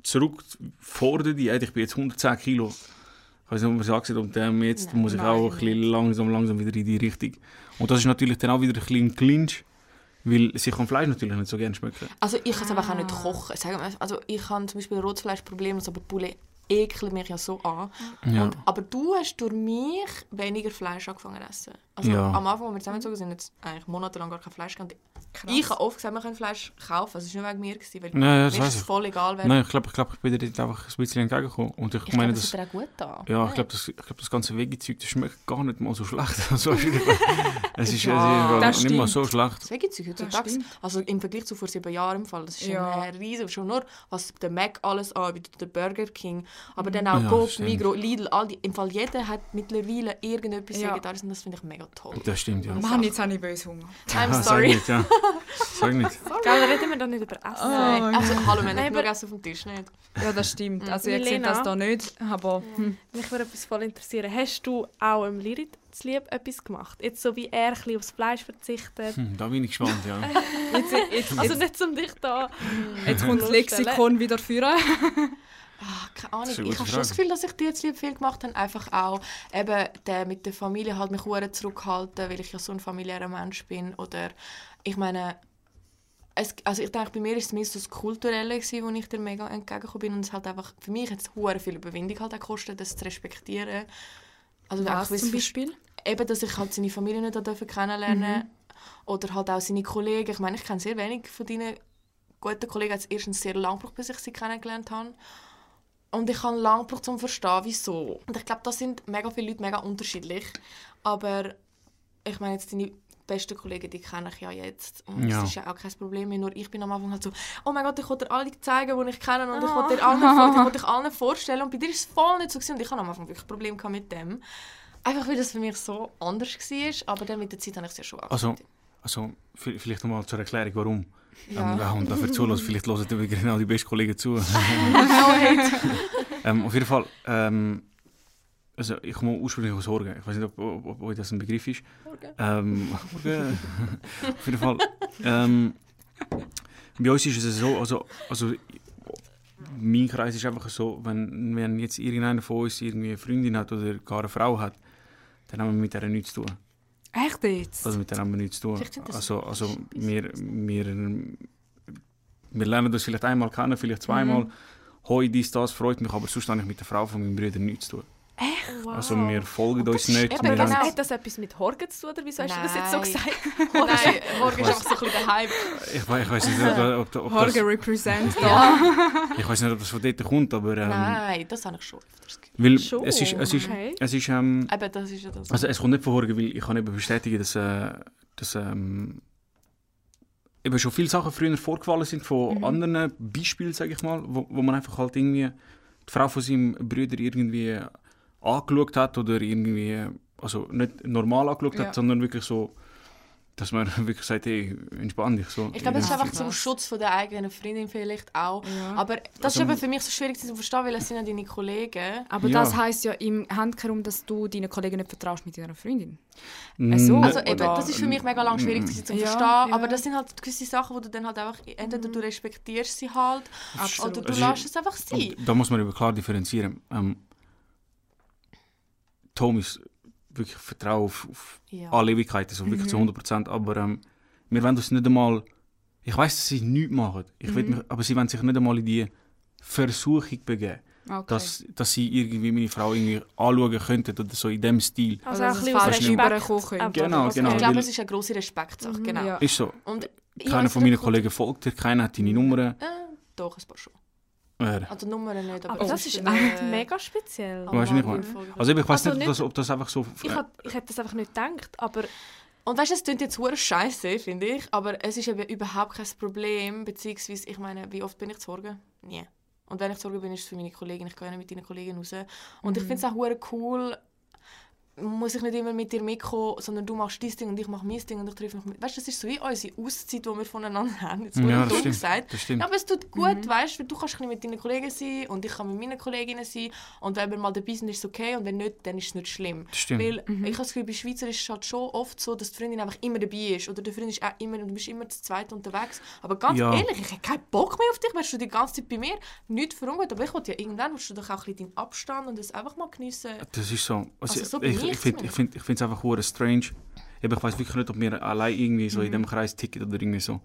zurück vor der Diät. Ich bin jetzt 110 Kilo. Ich weiß nicht, ob man es angesehen und ähm, jetzt Nein, muss ich nein, auch ein bisschen langsam, langsam wieder in die Richtung. Und das ist natürlich dann auch wieder ein bisschen ein Clinch, weil sich kann Fleisch natürlich nicht so gerne schmecken. Also ich kann es aber auch nicht kochen. Also ich habe zum Beispiel Rotfleischprobleme, aber Poulet ekelt mich ja so an. Ja. Und, aber du hast durch mich weniger Fleisch angefangen zu essen. Also Ja. am Anfang, als wir zusammengezogen sind, jetzt eigentlich monatelang gar kein Fleisch gehabt. Ich habe oft gesagt, wir können Fleisch kaufen. Also es war nicht wegen mir, gewesen, weil Nein, ja, das mir ist es voll egal, wer... Nein, ich glaube, ich, glaub, ich bin dir jetzt einfach ein bisschen entgegengekommen. Und ich, ich meine, glaube, das das, tut dir auch gut an. ja, ich glaube, das, ich glaub, das ganze Veggie-Zeug, das schmeckt gar nicht mal so schlecht. Also, es ist, es ist, Ja, das nicht mal so schlecht. Das Veggie-Zeug heutzutage, stimmt. also im Vergleich zu vor sieben Jahren im Fall, das ist Ja. ein riesen, schon nur was der Mac alles anbietet, der Burger King, aber dann auch Ja, Coop. Migros, Lidl, all die, im Fall jeder hat mittlerweile irgendetwas Ja. Vegetarisches und das finde ich mega toll. Das stimmt, ja. Mann, jetzt habe ich böse Hunger. I'm Ah, Sag sorry. nicht, ja. Sag nicht. Gell, reden wir doch nicht über Essen. Oh, Nein, also hallo, wir haben nicht nur Essen auf dem Tisch, nicht? Ja, das stimmt. Also ihr seht das da nicht, aber hm. Mich würde etwas voll interessieren. Hast du auch im Lirit zu lieb etwas gemacht? Jetzt so wie er ein aufs Fleisch verzichtet. Hm, da bin ich gespannt, ja. jetzt, jetzt, Also jetzt, nicht um dich da. jetzt kommt das. Lexikon wieder führen. Ah, keine Ahnung. Ich habe schon das Gefühl, dass ich die jetzt lieb viel gemacht habe. Einfach auch eben der mit der Familie halt mich hure zurückhalten, weil ich ja so ein familiärer Mensch bin. Oder ich meine, es, also ich denke, bei mir ist es mehr so das Kulturelle gewesen, wo ich dir mega entgegengekommen bin. Und es halt einfach, für mich hat es hure viel Überwindung halt auch gekostet, das zu respektieren. Also Was zum Beispiel? eben, dass ich halt seine Familie nicht dürfen kennenlernen oder halt auch seine Kollegen. Ich meine, ich kenne sehr wenig von deinen guten Kollegen. Es hat erstens sehr lange gebraucht, bis ich sie kennengelernt habe. Und ich habe lange gebraucht, um zu verstehen, wieso. Und ich glaube, da sind mega viele Leute mega unterschiedlich. Aber ich meine, jetzt deine besten Kollegen, die kenne ich ja jetzt. Und Ja. das ist ja auch kein Problem mehr. Nur ich bin am Anfang halt so, oh mein Gott, ich wollte dir alle zeigen, die ich kenne. Und ich wollte dir allen, vor- ich wollte dich allen vorstellen. Und bei dir ist es voll nicht so. Gewesen. Und ich hatte am Anfang wirklich Probleme gehabt mit dem. Einfach weil das für mich so anders war. Aber dann mit der Zeit habe ich es ja schon Also, akzeptiert. also v- vielleicht nochmal zur Erklärung, warum. Ja. Ähm, und dafür zulassen, vielleicht hören dir genau die besten Kollegen zu. ähm, auf jeden Fall, ähm, also ich komme ursprünglich aus Horgen. Ich weiß nicht, ob, ob, ob das ein Begriff ist. Ähm, Horgen. auf jeden Fall. Ähm, bei uns ist es so, also, also mein Kreis ist einfach so, wenn, wenn jetzt irgendeiner von uns irgendwie eine Freundin hat oder gar eine Frau hat, dann haben wir mit der nichts zu tun. Echt jetzt? Also mit der haben wir nichts zu tun. Das Also, also wir, wir, wir lernen uns vielleicht einmal kennen, vielleicht zweimal. Hoi, dies, das freut mich, aber sonst habe ich mit der Frau von meinem Bruder nichts zu tun. Wow. Also wir folgen uns nicht. eben genau- Hat das etwas mit Horgen zu tun, oder wieso hast du das jetzt so gesagt? Nein, morgen ist einfach so ein bisschen der Hype. ich, we- ich weiß nicht, ob, das, Horge represent da. ich weiß nicht, ob das von dort kommt, aber ähm, Nein, das habe ich schon öfters weil Schon? es ist, es ist, Okay. es ist ähm, Eben, das ist ja das. Also es kommt nicht von Horgen, weil ich kann eben bestätigen, dass, äh, dass ähm, eben schon viele Sachen früher vorgefallen sind von Mhm. anderen Beispielen, sage ich mal, wo, wo man einfach halt irgendwie die Frau von seinem Bruder irgendwie angeschaut hat oder irgendwie, also nicht normal angeschaut Ja. hat, sondern wirklich so, dass man wirklich sagt, hey, entspann dich. So, ich glaube, das ist einfach zum Schutz von der eigenen Freundin vielleicht auch. Ja. Aber das Also- ist eben für mich so schwierig zu verstehen, weil es sind ja deine Kollegen. Aber Ja. das heisst ja im Handkerum, dass du deinen Kollegen nicht vertraust mit deiner Freundin. Mm, so, Also Oder- eben, das ist für mich mega lang schwierig gewesen, zu verstehen. ja. Aber das sind halt gewisse Sachen, wo du dann halt einfach, entweder du respektierst sie halt, Absolut. oder du Also- lässt es einfach sein. Und da muss man eben klar differenzieren. Ähm, Tom ist wirklich Vertrauen auf, auf Ja. alle Ewigkeiten, so wirklich zu 100%. Aber ähm, wir wollen uns nicht einmal. Ich weiß, dass sie nichts machen. Ich will mich, aber sie wollen sich nicht einmal in die Versuchung begeben, Okay. dass, dass sie irgendwie meine Frau irgendwie anschauen könnten oder so in dem Stil. Also dass ein bisschen aus Respekt. Genau, Okay. genau. Ich glaube, es ist eine grosse Respektsache, genau. Ja. Ist so. Und Keiner von meinen ob- Kollegen folgt dir, keiner hat deine Nummern. Äh, doch, ein paar schon. Äh, Also Nummern nicht, aber, Aber das ist echt äh, mega speziell. Weißt du was? folgen. also eben, ich weiß Also nicht, ob nicht- das, ob das einfach so. Ich, hat, ich hätte das einfach nicht gedacht, aber Und weißt du, es klingt jetzt hure scheiße, finde ich, aber es ist eben überhaupt kein Problem, beziehungsweise, ich meine, wie oft bin ich zu Sorgen? Nie. Und wenn ich zu Sorgen bin, ist es für meine Kollegen. Ich gehe ja nicht mit deinen Kollegen raus. Und ich finde es auch hure cool, muss ich nicht immer mit dir mitkommen, sondern du machst dein Ding und ich mache mein Ding und ich treffe mich mit. Weißt du, das ist so wie unsere Auszeit, die wir voneinander haben. Jetzt Ja, wurde das dumm stimmt. gesagt. Das stimmt. Ja, aber es tut gut, weißt du, du kannst mit deinen Kollegen sein und ich kann mit meinen Kolleginnen sein. Und wenn wir mal dabei sind, ist es okay und wenn nicht, dann ist es nicht schlimm. Das stimmt. Weil ich habe das Gefühl, bei Schweizer ist es halt schon oft so, dass die Freundin einfach immer dabei ist. Oder der Freund ist auch immer, und du bist immer zu zweit unterwegs. Aber ganz Ja. ehrlich, ich habe keinen Bock mehr auf dich, wärst du die ganze Zeit bei mir. Nicht verungut, aber ich wollte ja irgendwann, willst du doch auch ein bisschen deinen Abstand und das einfach mal geniessen. Das ist so. Also, Also so ich ich finde zumindest. find, einfach hure strange. Eben, ich weiß wirklich nicht, ob wir allein irgendwie so Mhm. in dem Kreis ticken oder irgendwie so.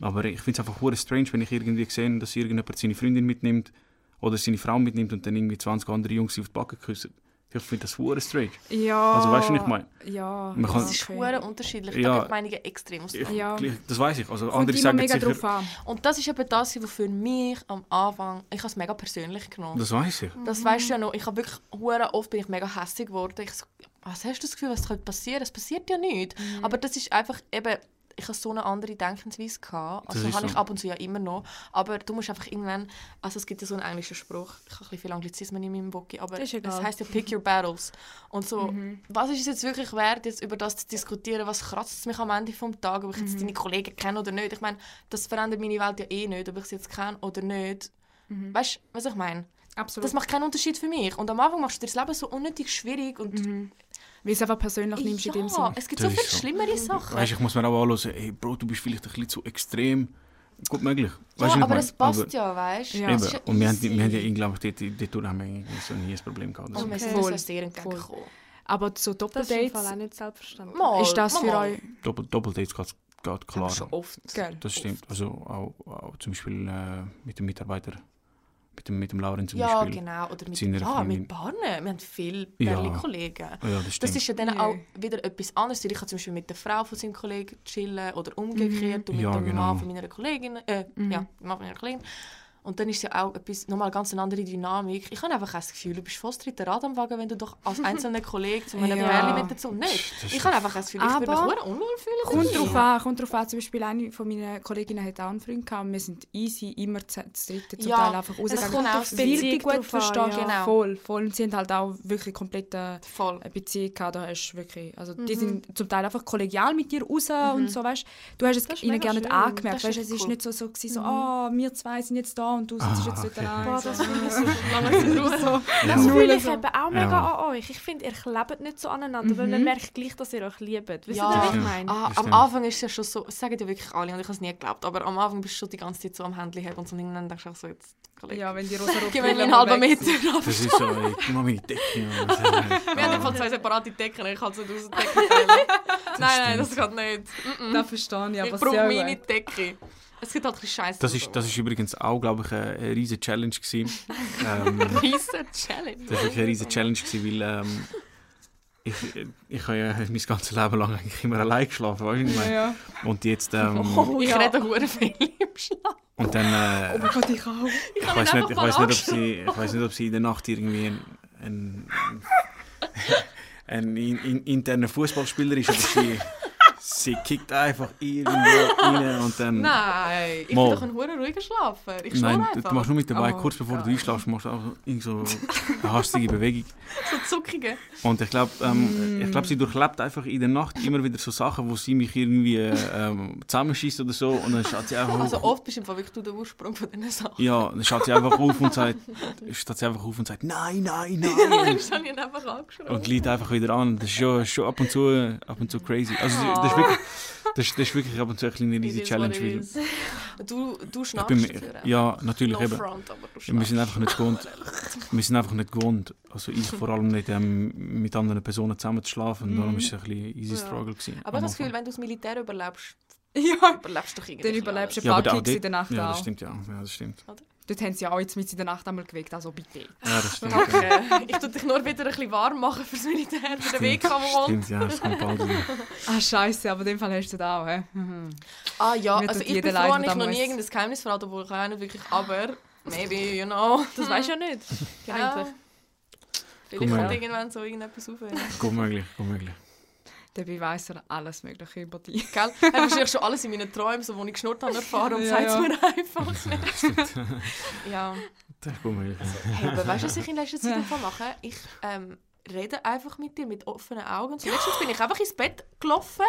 Aber ich finde es einfach hure strange, wenn ich irgendwie sehe, dass irgendjemand seine Freundin mitnimmt oder seine Frau mitnimmt und dann irgendwie 20 andere Jungs auf die Backe küssen. Ich finde das hure strange. Ja. Also, weißt du, was ich meine? Ja. Man kann- Es ist okay. hure unterschiedlich. Ja. Da die Meinungen extrem aus. Ja. Das weiß ich. Also Kommt andere sagen mega sicher, drauf an. Und das ist eben das, was für mich am Anfang, ich habe es mega persönlich genommen. das weiß ich. Das weißt du ja noch. Ich habe wirklich hure oft bin ich mega hässlich geworden. Ich so, was hast du das Gefühl, was könnte passieren? Es passiert ja nicht. Aber das ist einfach eben ich hatte so eine andere Denkensweise gehabt. Das Also habe so. ich ab und zu ja immer noch. Aber du musst einfach irgendwann, also es gibt ja so einen englischen Spruch. Ich habe ein bisschen viel Anglizismen in meinem Voki, aber Das ist egal. es heißt ja pick your battles. Und so, was ist es jetzt wirklich wert, jetzt über das zu diskutieren? Was kratzt es mich am Ende vom Tag, ob ich jetzt deine Kollegen kenne oder nicht? Ich meine, das verändert meine Welt ja eh nicht, ob ich sie jetzt kenne oder nicht. Weißt du, was ich meine? Absolut. Das macht keinen Unterschied für mich. Und am Anfang machst du dir das Leben so unnötig schwierig. Und Weil es einfach persönlich nimmst in dem ja, Sinn. es gibt Das so viel ist so. schlimmere Sachen. Weißt, ich muss mir auch anhören, hey Bro, du bist vielleicht ein bisschen zu extrem. Gut möglich. Weißt ja, aber es passt Aber- ja, weißt du? Ja. Eben. ja Und wir haben, wir haben ja, glaube ich, dort, dort haben wir irgendwie so nie ein Problem gehabt. Und wir Also, sind Voll, uns ja sehr entgegengekommen. Aber so das ist im Fall Doppeldates, auch nicht selbstverständlich. Mal, ist das für mal. euch... Doppel, Doppeldates geht, geht klar. Schon oft. Gell. Das stimmt. Also auch, auch zum Beispiel äh, mit dem Mitarbeiter, mit dem, mit dem Lauren zum Ja, Beispiel. genau. Oder mit, seiner ja, mit Paaren. Wir haben viele Ja. Berlin-Kollegen. Oh ja, das. Das ist ja dann Ja. auch wieder etwas anderes. Ich kann zum Beispiel mit der Frau von seinem Kollegen chillen oder umgekehrt und mit Ja, dem genau. Mann von meiner Kollegin. Äh, ja, dem Mann von meiner Kollegin. Und dann ist ja auch etwas, nochmal ganz eine andere Dynamik. Ich habe einfach das Gefühl, du bist fast dritter Rad am Wagen, wenn du doch als einzelner Kollege zu einem Ja. Mit dazu nicht. Das Ich habe einfach das Gefühl, ich würde mich unwohl fühlen. Kommt drauf an, kommt drauf an. Zum Beispiel eine von meinen Kolleginnen hat auch einen Freund gehabt. Wir sind easy, immer zu dritt zum Ja, Teil einfach das rausgegangen. kommt auch Weil auf Beziehung gut verstehen. ja. Genau. Voll, voll. Und sie haben halt auch wirklich komplett äh, Voll. eine Beziehung gehabt. Da hast wirklich, also die Mhm. sind zum Teil einfach kollegial mit dir raus und so, weißt Du hast es Das ihnen gar nicht angemerkt, Das weißt Es ist cool. nicht so, so, gewesen, so oh, wir zwei sind jetzt da und du sitzt Ah, jetzt dort okay. allein. Boah, so. das finde ich so Ja. Das fühle ich so. eben auch mega Ja. an euch. Ich finde, ihr klebt nicht so aneinander, weil man merkt gleich, dass ihr euch liebt. Wisst ihr, Ja. was ich meine? Ah, am. Anfang ist es ja schon so, das sagen ja wirklich alle und ich habe es nie geglaubt, aber am Anfang bist du schon die ganze Zeit so am Handy haben und so und irgendwann denkst du auch so, jetzt, Kollege, Ja, wenn die rosa gib mir meinen halben Meter. Das ist so, ey, gib mal meine Decke. Ja, Wir haben einfach zwei separate Decken, ich kann es nicht aus der Decke teilen. nein, nein, das geht nicht. Mm -mm. Das verstehe ich, Ich aber brauche sehr meine gut. Decke. Es gibt halt ein bisschen Scheiße. Das ist, das ist übrigens auch, glaube ich, eine, riesige Challenge gewesen. ähm, riesen Challenge. das war wirklich eine riesige Challenge gewesen, weil ähm, ich, ich habe ja mein ganzes Leben lang eigentlich immer allein geschlafen, weißt du? ich meine? ja. Und jetzt, ähm, Oh, ich Ja. rede hure viel im Schlaf. und dann, äh, Oh mein Gott, ich auch. ich kann weiß nicht, ich weiß nicht, ob sie, ich weiß nicht, ob sie in der Nacht irgendwie ein, ein, ein, in, in, interner Fußballspieler ist, aber sie, sie kickt einfach irgendwo rein und dann. Nein, ich Mal. bin doch ein hure ruhiger Schlafer. Ich schlafe Nein, du, einfach. du machst nur mit dabei, Oh kurz bevor Gott. du einschläfst, machst du einfach irgend so eine hastige Bewegung. so zuckige. Und ich glaube, ähm, Mm. ich glaub, sie durchlebt einfach in der Nacht immer wieder so Sachen, wo sie mich irgendwie äh, ähm, zusammenschießt oder so. Und dann schaut sie einfach Also oft bist du wirklich du der Ursprung von diesen Sachen. Ja, dann schaut sie einfach auf und sagt, steht sie einfach auf und sagt, nein, nein, nein. Das habe ich ihn einfach angeschaut. und liegt einfach wieder an. Das ist schon, schon ab und zu, ab und zu crazy. Also das ist wirklich, das, ist- das ist wirklich ab und zu eine kleine is Challenge. Weil. Du, du ich schnarchst bin, dafür. ja, natürlich no eben. front, Ja, wir sind einfach nicht gewohnt. Wir sind einfach nicht gewohnt. Also ich vor allem nicht ähm, mit anderen Personen zusammen zu schlafen. Mhm. Darum war es ein bisschen easy Ja. struggle. Gewesen, Aber das Gefühl, wenn du das Militär überlebst, Ja, überlebst du doch irgendwie. dann überlebst du ein Ja, paar auch Kicks in der Nacht Ja, das auch. stimmt, ja. ja das stimmt. Dort haben sie ja auch jetzt mit in der Nacht einmal geweckt, also bitte. Ja, das stimmt. ja. Danke. Ich tue dich nur wieder ein bisschen warm machen fürs Militär, für den Weg Stimmt, kommen Stimmt, ja, das kommt bald wieder. Ah, scheiße, aber in dem Fall hast du das auch, hä? Mhm. Ah ja, Mir also ich bin froh, ich noch nie irgendein Geheimnis verraten, wo ich auch nicht wirklich, aber maybe, you know. Das weißt du ja nicht. Ja. Eigentlich. Vielleicht Guck mal. kommt irgendwann so irgendetwas auf. Ja. Gut möglich, gut möglich. Dabei weiss er alles Mögliche über dich. Gell? Ich habe wahrscheinlich schon alles in meinen Träumen, so, wo ich geschnurrt habe, erfahren und Ja, sagt es ja. mir einfach nicht. ja. Das ist gut möglich. Hey, aber weißt du, was ich in letzter Zeit einfach mache? Ich ähm, rede einfach mit dir mit offenen Augen. Und so, letztens bin ich einfach ins Bett gelaufen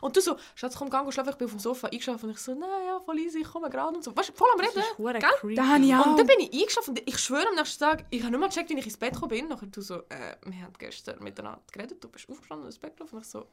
und du so, Schatz, komm, geh schlafen. Ich bin auf dem Sofa eingeschlafen und ich so, nein, ja, voll easy, ich komme gerade und so. Weißt du, voll am Das Reden. ist Gell? creepy. Da ich auch. Und dann bin ich eingeschlafen und ich schwöre am nächsten Tag, ich habe nicht mal gecheckt, wie ich ins Bett gekommen bin. Nachher du so, äh, wir haben gestern miteinander geredet, du bist aufgestanden und ins Bett gelaufen. Und ich so,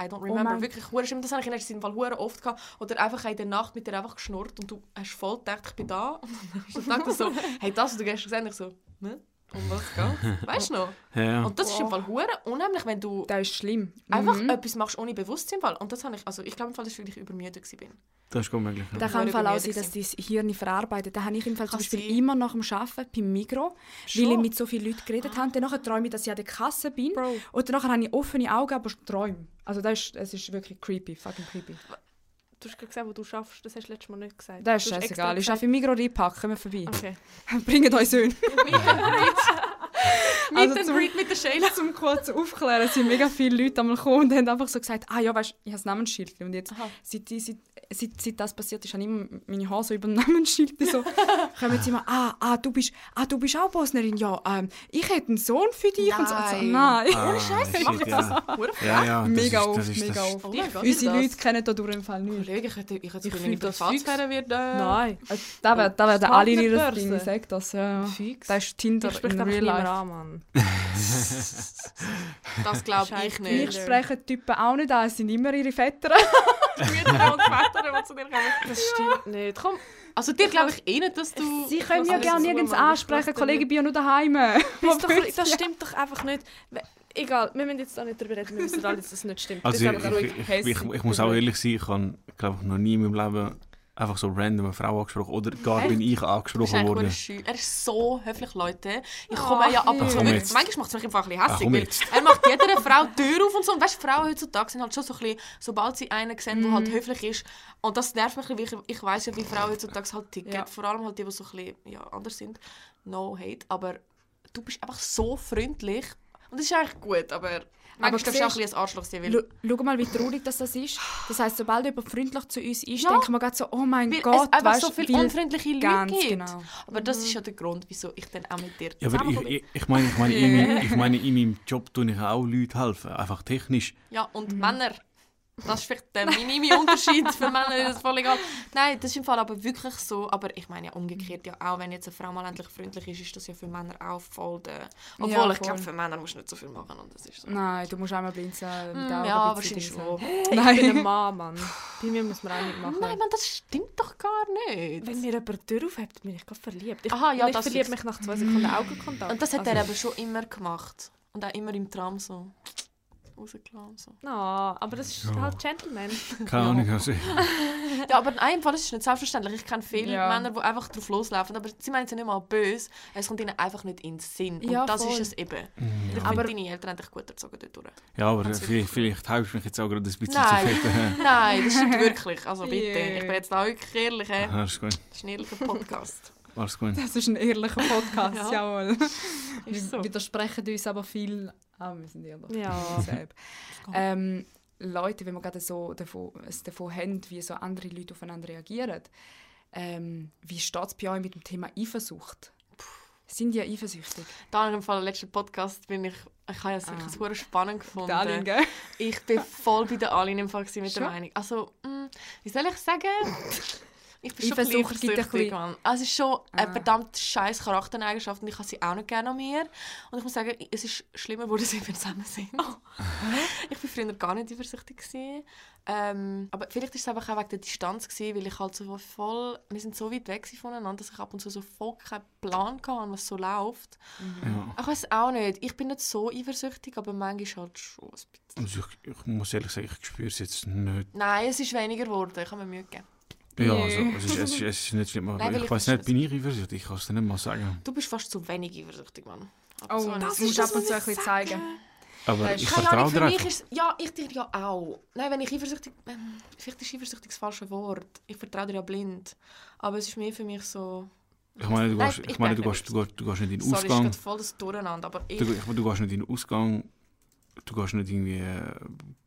I don't remember. mein- Wirklich, hure schlimm. Das habe ich in letzter Zeit hure oft gehabt. Oder einfach in der Nacht mit dir einfach geschnurrt und du hast voll gedacht, ich bin da. Und dann dachte ich so, hey, das hast du gestern gesehen. Und ich so, ne? Um was geht's? Weißt du noch? Ja. Und das ist im Fall hure unheimlich, wenn du Das ist schlimm. einfach Mhm. etwas machst ohne Bewusstsein. im Fall. Und das habe ich, also ich glaube im Fall, das ist, weil ich übermüdet war. Das ist gut möglich. Ja. Da kann im Fall auch sein, dass dein Hirn verarbeitet. Da habe ich im Fall zum Kann Beispiel sein. immer nach dem Arbeiten beim Migro, weil Schon? ich mit so vielen Leuten geredet habe. Dann träume ich, dass ich an der Kasse bin. Bro. Und dann habe ich offene Augen, aber träume. Also das ist, das ist wirklich creepy, fucking creepy. Du hast gerade gesagt, wo du schaffst. Das hast du letztes Mal nicht gesagt. Das ist scheißegal. Ich arbeite im Migro reinpacken, kommen vorbei. Okay. Bringt euch Söhne. Also and zum- mit der Sheila. Zum kurz aufklären, es sind mega viele Leute einmal gekommen und haben einfach so gesagt, ah ja, weißt, ich habe das Namensschild. Und jetzt, seit, die- seit, seit, seit das passiert ist, habe ich immer meine Haare so über dem Namensschild so, kommen sie immer, ah, ah, du bist, ah, du bist auch Bosnerin, ja, ähm, ich hätte einen Sohn für dich. Und so, also, Nein. nein. Ah, Scheiße, shit, macht das ja. Ja, ja, das mega ist, oft, mega oft. Oh Gott, Unsere das- Leute kennen da durch im Fall nicht. Kollege, ich hätte, ich hätte Ich das finde das fix. Privatsphäre wird... Äh, Nein. Da werden alle in macht ihres eine Ding, Börse. sag das. Ja. Fix. Das ist Tinder Ich in real life. An, Mann. Das glaube ich nicht. Ich spreche die Typen auch nicht an, es sind immer ihre Väter. Mütter und Väter, die zu dir kommen. Das stimmt nicht. Komm, Also dir glaube ich eh nicht, dass du... Sie können ja dass gerne nirgends ansprechen, Kollege, ich bin ja nur daheim. das stimmt doch einfach nicht. Egal, wir müssen jetzt da nicht darüber reden. Wir wissen alle, dass das nicht stimmt. Also Das ich, ich, ich, ich, muss auch ehrlich sein, ich habe glaube ich, noch nie in meinem Leben einfach so random eine Frau angesprochen oder gar bin ich angesprochen worden. Er ist so höflich, Leute. Ich komme ja ab und zu... Manchmal macht es mich einfach ein bisschen hässlich, er macht jeder Frau Tür auf und so. Und weißt du, Frauen heutzutage sind halt schon so ein bisschen... Sobald sie einen sehen, der halt höflich ist... Und das nervt mich ein bisschen, weil ich, ich weiss ja, wie Frauen heutzutage halt ticken. Ja. Vor allem halt die, die so ein bisschen ja, anders sind. No hate. Aber du bist einfach so freundlich. Und das ist eigentlich gut, aber... Manchmal darfst du auch ein ein Arschloch sein, weil... Schau mal, wie traurig das, das ist. Das heisst, sobald jemand freundlich zu uns ist, Ja. denken wir gerade so, oh mein Weil Gott, es einfach weißt, so viele unfreundliche Leute gibt. genau. Aber das ist ja der Grund, wieso ich dann auch mit dir Ja, aber ich, ich, ich meine, ich meine, in meinem, ich meine, in meinem Job tue ich auch Leuten helfen, einfach technisch. Ja, und Männer. Das ist vielleicht der minime Unterschied. Für Männer ist das voll egal. Nein, das ist im Fall aber wirklich so. Aber ich meine ja umgekehrt ja auch, wenn jetzt eine Frau mal endlich freundlich ist, ist das ja für Männer auch voll der... Obwohl, Ja, ich glaube, für Männer musst du nicht so viel machen. Und das ist so. Nein, du musst einmal blind sein. Mm, ja, wahrscheinlich schon. sein. Ich bin ein Mann, Mann. Bei mir muss man auch nicht machen. Nein, Mann, das stimmt doch gar nicht. Wenn mir jemand die Tür aufhebt, bin ich gerade verliebt. Ich, Aha, ja, ich das verliebe mich nach zwei Sekunden Augenkontakt. Und das hat Also, er eben schon immer gemacht. Und auch immer im Tram so. Rausgelassen. So. No, aber das ist Ja. halt Gentleman. Keine Ahnung. Also, Ja, aber in einem Fall ist es nicht selbstverständlich. Ich kenne viele Ja. Männer, die einfach drauf loslaufen, aber sie meinen es ja nicht mal böse. Es kommt ihnen einfach nicht in den Sinn. Und Ja, das voll. ist es eben. mm, Ich ja. finde, deine Eltern haben dich gut erzogen dort ja, aber Hat's vielleicht, vielleicht haust du mich jetzt auch gerade ein bisschen Nein. zu fett. Nein, das stimmt wirklich. Also bitte. Yeah. Ich bin jetzt auch wirklich ehrlich. hä? Ja, Alles gut. Das ist ein ehrlicher Podcast. Alles gut. Das ist ein ehrlicher Podcast, Ja. jawohl. Ist Wir so. widersprechen uns aber viel. Ah, wir sind ehrlich. Ja. Selbst. Ähm, Leute, wenn wir gerade so davon, es davon haben, wie so andere Leute aufeinander reagieren, ähm, wie steht es bei euch mit dem Thema Eifersucht? Sind ihr eifersüchtig? Da im Fall im letzten Podcast bin ich, ich habe es Ah. wirklich super spannend gefunden. Darling, gell? Ich bin voll bei der Aline im Fall mit der Schon? Meinung. Also, mh, wie soll ich sagen? Ich bin schon Eifersucht ein gibt bisschen ein bisschen- Mann. Also, es ist schon eine Ah. verdammt scheiß Charaktereigenschaft und ich habe sie auch nicht gerne an mir. Und ich muss sagen, es ist schlimmer geworden, seit wir zusammen sind. Oh. ich war früher gar nicht eifersüchtig. Gewesen. Ähm, aber vielleicht war es einfach auch wegen der Distanz, gewesen, weil ich halt so voll... Wir sind so weit weg voneinander, dass ich ab und zu so voll keinen Plan hatte, was so läuft. Ja. Ich weiß auch nicht. Ich bin nicht so eifersüchtig, aber manchmal halt schon ein bisschen. Also ich, ich muss ehrlich sagen, ich spüre es jetzt nicht. Nein, es ist weniger geworden. Ich habe mir Mühe gegeben. Ja, Nee. also, es, ist, es, ist, es ist nicht schlimm. Nein, weil ich ich weiß nicht, bin ich eifersüchtig? Ich kann es dir nicht mal sagen. Du bist fast zu wenig eifersüchtig, Mann. Oh, so, das musst du ab und zu ein bisschen ich zeigen. Aber Weißt, ich Keine Ahnung, vertraue für dir mich einfach. ist Ja, ich dir ja auch. Nein, wenn ich eifersüchtig... Ähm, vielleicht ist eifersüchtig das falsche Wort. Ich vertraue dir ja blind. Aber es ist mehr für mich so... Ich meine, du Nein, gehst, ich ich meine, du bin gehst, du, gehst, du gehst nicht in den Sorry, es ist Ausgang. gerade voll das Durcheinander, aber ich... Du, ich, meine, du gehst nicht in den Ausgang. Du gehst nicht irgendwie äh,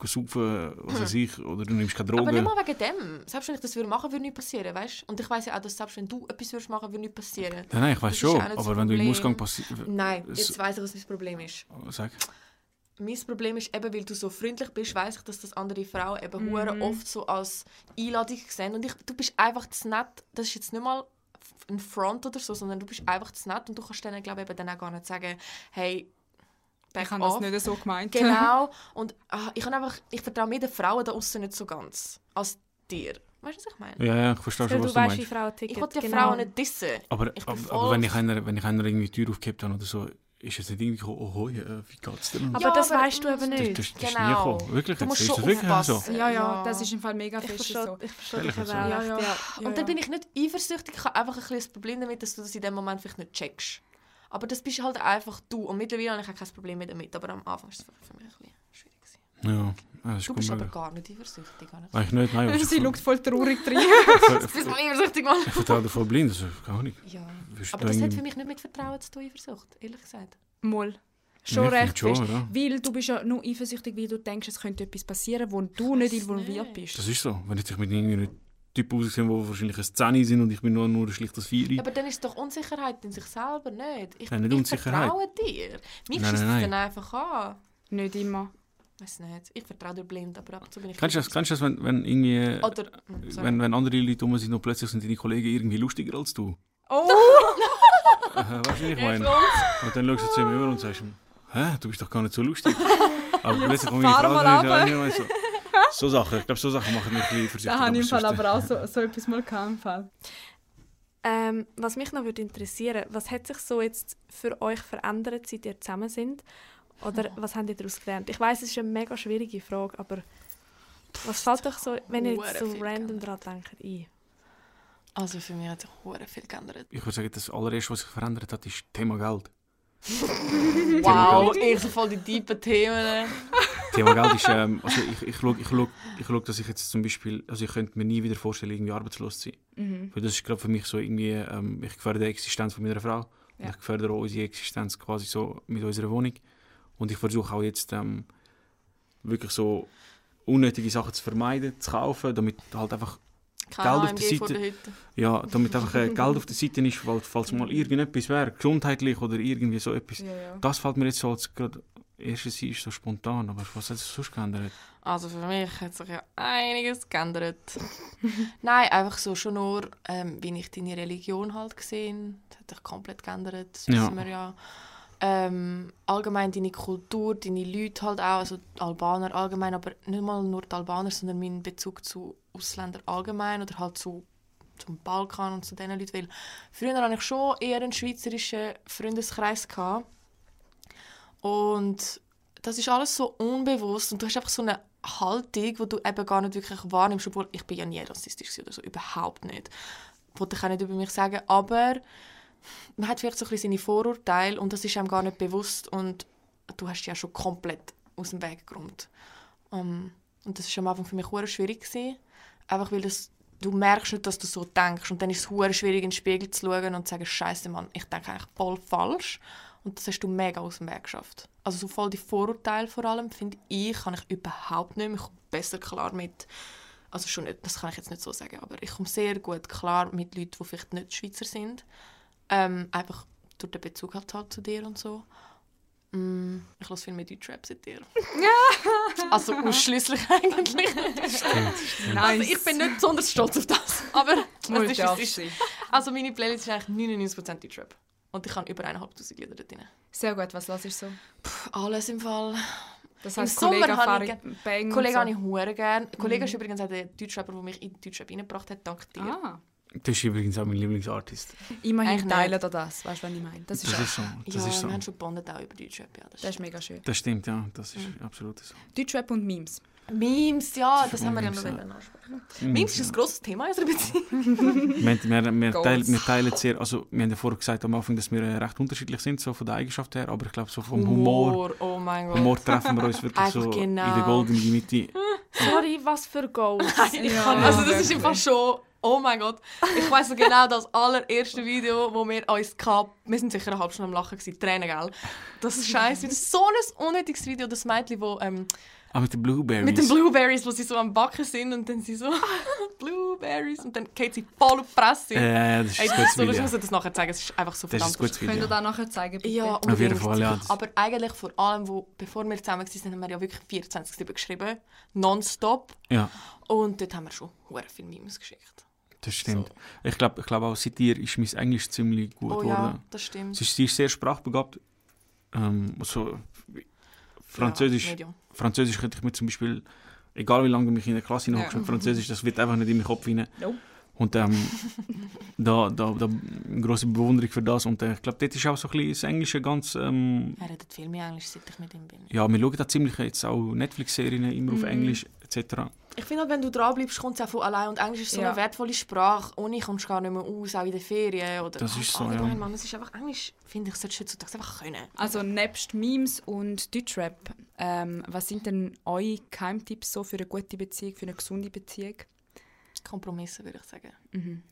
saufen, was weiß ich, oder du nimmst keine aber nicht Drogen. mal wegen dem. Selbst wenn ich das würde machen, würde nichts passieren, weißt? Und ich weiß ja auch, dass selbst wenn du etwas würdest machen, würde nichts passieren. Nein, nein, ich weiß schon. Aber wenn du im. Ausgang passiert. Nein, jetzt weiss ich, was mein Problem ist. Sag. Mein Problem ist eben, weil du so freundlich bist, weiß ich, dass das andere Frauen eben Mhm. hure oft so als Einladung sehen. Und ich, du bist einfach zu nett. Das ist jetzt nicht mal ein Front oder so, sondern du bist einfach zu nett und du kannst denen, glaube ich, eben dann auch gar nicht sagen, hey, Ich habe das nicht so gemeint. Genau. Und ah, ich, kann einfach, ich vertraue mir den Frauen da außen nicht so ganz als dir. Weißt du, was ich meine? Ja, ja, ich verstehe schon, du was du weißt, wie meinst. Frauen ticken. Ich will die genau. Frauen nicht dissen. Aber, aber, aber wenn, ich einer, wenn ich einer irgendwie die Tür aufgehabt habe oder so, ist es nicht irgendwie gekommen, oh, hoi, äh, wie geht's dir? Aber Ja, das aber- weißt du eben das, nicht. das, das ist Genau. nie gekommen. Wirklich, Du jetzt musst ist schon das wirklich so. Ja, ja, das ist im Fall mega Ich fest so. ich verstehe dich so. eben Ja, auch, ja. ja. Und dann bin ich nicht eifersüchtig, ich habe einfach ein bisschen das Problem damit, dass du das in dem Moment vielleicht nicht checkst. Aber das bist halt einfach du. Und mittlerweile habe ich auch kein Problem mehr damit. Aber am Anfang war es für mich ein bisschen schwierig. Gewesen. Ja, das ist Du bist aber gar nicht eifersüchtig. Gar nicht. Eigentlich nicht, nein. Sie schaut voll traurig rein. Du bist mal eifersüchtig, Mann. Ich vertraue dir voll blind, also keine Ahnung. Ja. Wirst Aber das da hat für irgendwie- mich nicht mit Vertrauen zu tun, Eifersucht. Ehrlich gesagt. Mal. Schon Ja, recht schon, ja. Weil du bist ja nur eifersüchtig, weil du denkst, es könnte etwas passieren, wo du nicht involviert nicht. bist. Das ist so. Wenn ich dich mit irgendeinem Typ aussehe, der wahrscheinlich ein 10 sind und ich bin nur, nur ein schlichtes 4. Aber dann ist es doch Unsicherheit in sich selber nicht. Ich, Nein, nicht ich Unsicherheit. vertraue dir. Mich Nein, schießt es nein, dann nein. einfach an. Nicht immer. Weiß nicht. Ich vertraue dir blind, aber ab und zu bin ich... Kennst du das, kennst du das wenn, wenn, irgendwie, Oder... sorry. wenn, wenn andere Leute um sind und plötzlich sind deine Kollegen irgendwie lustiger als du? Oh! Äh, weißt du, wie ich meine? Und dann schaust du zu ihm über und sagst hä, du bist doch gar nicht so lustig. Aber plötzlich Frau mal dran und weißt du, so Sachen. Ich glaube, so Sachen machen mich ein bisschen versucht. Da habe ich im Fall aber auch so, so etwas mal gehabt. im Fall. Ähm, was mich noch würde interessieren, was hat sich so jetzt für euch verändert, seit ihr zusammen sind? Oder was habt ihr daraus gelernt? Ich weiß, es ist eine mega schwierige Frage, aber was fällt euch so, wenn ihr jetzt so random daran denkt, ein? Also für mich hat sich hure viel geändert. Ich würde sagen, das allererste, was sich verändert hat, ist das Thema Geld. Wow, ich so voll die tiefen Themen. Thema Geld ist, ähm, also ich, ich schaue, ich schaue, ich schaue, dass ich jetzt zum Beispiel, also ich könnte mir nie wieder vorstellen, irgendwie arbeitslos zu sein. Mhm. Weil das ist gerade für mich so irgendwie, ähm, ich gefährde die Existenz von meiner Frau. Und Ja. ich gefährde auch unsere Existenz quasi so mit unserer Wohnung. Und ich versuche auch jetzt ähm, wirklich so unnötige Sachen zu vermeiden, zu kaufen, damit halt einfach, Keine Geld auf der Seite. der ja, damit einfach äh, Geld auf der Seite ist, weil, falls mal irgendetwas wäre, gesundheitlich oder irgendwie so etwas. Ja, ja. Das fällt mir jetzt so als gerade erstes ein, ist so spontan, aber was hat sich sonst geändert? Also für mich hat sich ja einiges geändert. Nein, einfach so schon nur, ähm, wie ich deine Religion halt gesehen. Das hat sich komplett geändert. Das Ja. wissen wir ja. Ähm, allgemein deine Kultur, deine Leute halt auch, also Albaner allgemein, aber nicht mal nur die Albaner, sondern mein Bezug zu Ausländern allgemein oder halt zu zum Balkan und zu diesen Leuten. Weil früher hatte ich schon eher einen schweizerischen Freundeskreis. Gehabt. Und das ist alles so unbewusst und du hast einfach so eine Haltung, wo du eben gar nicht wirklich wahrnimmst, obwohl ich bin ja nie rassistisch oder so, überhaupt nicht. Wollte ich auch nicht über mich sagen, aber man hat vielleicht so ein bisschen seine Vorurteile und das ist einem gar nicht bewusst und du hast ja schon komplett aus dem Weg geräumt. Um, und das war am Anfang für mich sehr schwierig. Gewesen, einfach weil das, du merkst nicht, dass du so denkst und dann ist es sehr schwierig, in den Spiegel zu schauen und zu sagen, Scheiße, Mann, ich denke eigentlich voll falsch. Und das hast du mega aus dem Weg geschafft. Also so voll die Vorurteile vor allem, finde ich, kann ich überhaupt nicht mehr. Ich komme besser klar mit, also schon nicht, das kann ich jetzt nicht so sagen, aber ich komme sehr gut klar mit Leuten, die vielleicht nicht Schweizer sind. Ähm, einfach durch den Bezug halt, halt zu dir und so. Mm, ich lasse viel mehr Deutschrap seit dir. also ausschließlich eigentlich. Nice. Also ich bin nicht besonders stolz auf das, aber es Muss ist, ja es ist. sein. Also meine Playlist ist eigentlich 99% Deutschrap. Und ich habe über 1'500 Lieder dort drin. Sehr gut, was hörst du so? Puh, alles im Fall. Das Im heisst, Sommer habe ich Bang Kollege so. habe ich hure gern. Kollege ist übrigens auch der Deutschrapper, der mich in den Deutschrap reingebracht hat, dank dir. Ah, Das ist übrigens auch mein Lieblingsartist. immerhin teilen da das, weißt du, was ich meine? Das ist, Das auch- ist so. Das ja, ist so. wir haben schon gebondet auch über Deutschrap. Ja, das das ist mega schön. Das stimmt, ja. Das ist absolut so. Deutschrap und Memes. Memes, ja, das haben wir ja Memes, noch ja. wollen ansprechen. Memes ist ein grosses Thema in unserer Beziehung. Wir, wir, teilen, wir teilen sehr, also wir haben ja vorher gesagt am Anfang, dass wir äh, recht unterschiedlich sind, so von der Eigenschaft her, aber ich glaube so vom Humor, Oh mein Gott. Humor treffen wir uns wirklich so in genau. der goldenen Mitte. Sorry, was für Goals. Ich Ja, kann, also das ist einfach schon... Oh mein Gott. Ich weiss so genau das allererste Video, wo wir uns gehabt, wir sind sicher eine halbe Stunde am Lachen gewesen, Tränen, gell? Das ist scheiße. Das so ein unnötiges Video, das Mädchen, wo ähm, Ah, mit den Blueberries. mit den Blueberries, wo sie so am Backen sind und dann sie so Blueberries und dann geht sie voll auf die Presse. Äh, das ist Ey, ein das gutes so, ich Video. muss dir das nachher zeigen, es ist einfach so Das ist ein verdammt gutes Könnt ihr Video. da nachher zeigen, bitte? Ja, Auf jeden. Fall, ja. Aber eigentlich vor allem, wo, bevor wir zusammen waren, haben wir ja wirklich 24 geschrieben, nonstop. Ja, Und dort haben wir schon hure viele Memes geschickt. das stimmt. Ich glaube ich glaub auch seit dir ist mein Englisch ziemlich gut oh geworden. ja, das stimmt. Sie ist, sie ist sehr sprachbegabt. Ähm, so, Französisch, Medium. Französisch könnte ich mir zum Beispiel, egal wie lange du mich in der Klasse Ja. Französisch, das wird einfach nicht in meinen Kopf rein. Nope. Und ähm, da, da, da eine große Bewunderung für das. Und äh, ich glaube, dort ist auch so ein bisschen das Englische ganz. Ähm, Er redet viel mehr Englisch, seit ich mit ihm bin. ja, wir schauen da ziemlich jetzt auch Netflix-Serien immer auf Mhm. Englisch etc. Ich finde, halt, wenn du dranbleibst, kommt es auch von allein. Und Englisch ist so Ja. eine wertvolle Sprache. Ohne kommst du gar nicht mehr aus, auch in den Ferien. Oder Das ist so, allgemein, ja. Mann, es ist einfach Englisch, finde ich, solltest du heutzutage einfach können. Also nebst Memes und Deutschrap, ähm, was sind denn eure Geheimtipps so für eine gute Beziehung, für eine gesunde Beziehung? Kompromisse, würde ich sagen. Mhm.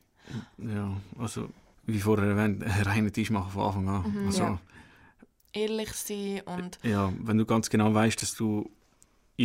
Ja, also wie vorher erwähnt, einen reinen Tisch machen von Anfang an. Mhm. also, Ja. Ehrlich sein und ja, wenn du ganz genau weißt, dass du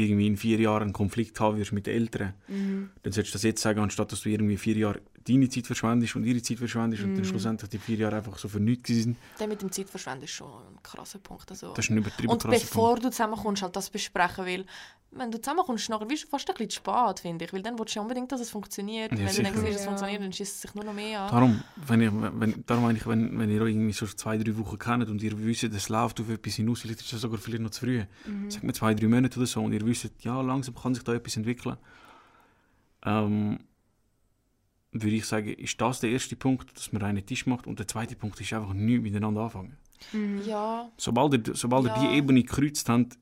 irgendwie in vier Jahren einen Konflikt haben wirst mit den Eltern, Mhm. dann solltest du das jetzt sagen, anstatt dass du irgendwie vier Jahre deine Zeit verschwendest und ihre Zeit verschwendest und dann Mhm. schlussendlich die vier Jahre einfach so für nichts sind. der mit dem Zeitverschwenden ist schon ein krasser Punkt. Also, Das ist ein übertrieben und krasser bevor Punkt. du zusammenkommst, halt das besprechen, weil wenn du zusammenkommst, nachher bist du fast ein bisschen zu spät, finde ich. Weil dann willst du ja unbedingt, dass es funktioniert. Ja, wenn du sicher. dann siehst, dass es Ja. funktioniert, dann schießt es sich nur noch mehr an. Darum, wenn ich, wenn, darum meine ich, wenn, wenn ihr euch irgendwie so zwei, drei Wochen kennt und ihr wisst, es läuft auf etwas hinaus, vielleicht ist das sogar vielleicht noch zu früh. Mhm. Sagt mir zwei, drei Monate oder so und ihr wisst, ja, langsam kann sich da etwas entwickeln. Ähm, würde ich sagen, ist das der erste Punkt, dass man einen Tisch macht und der zweite Punkt ist einfach nicht miteinander anfangen. Ja, Sobald ihr, sobald Ja. ihr die Ebene gekreuzt habt,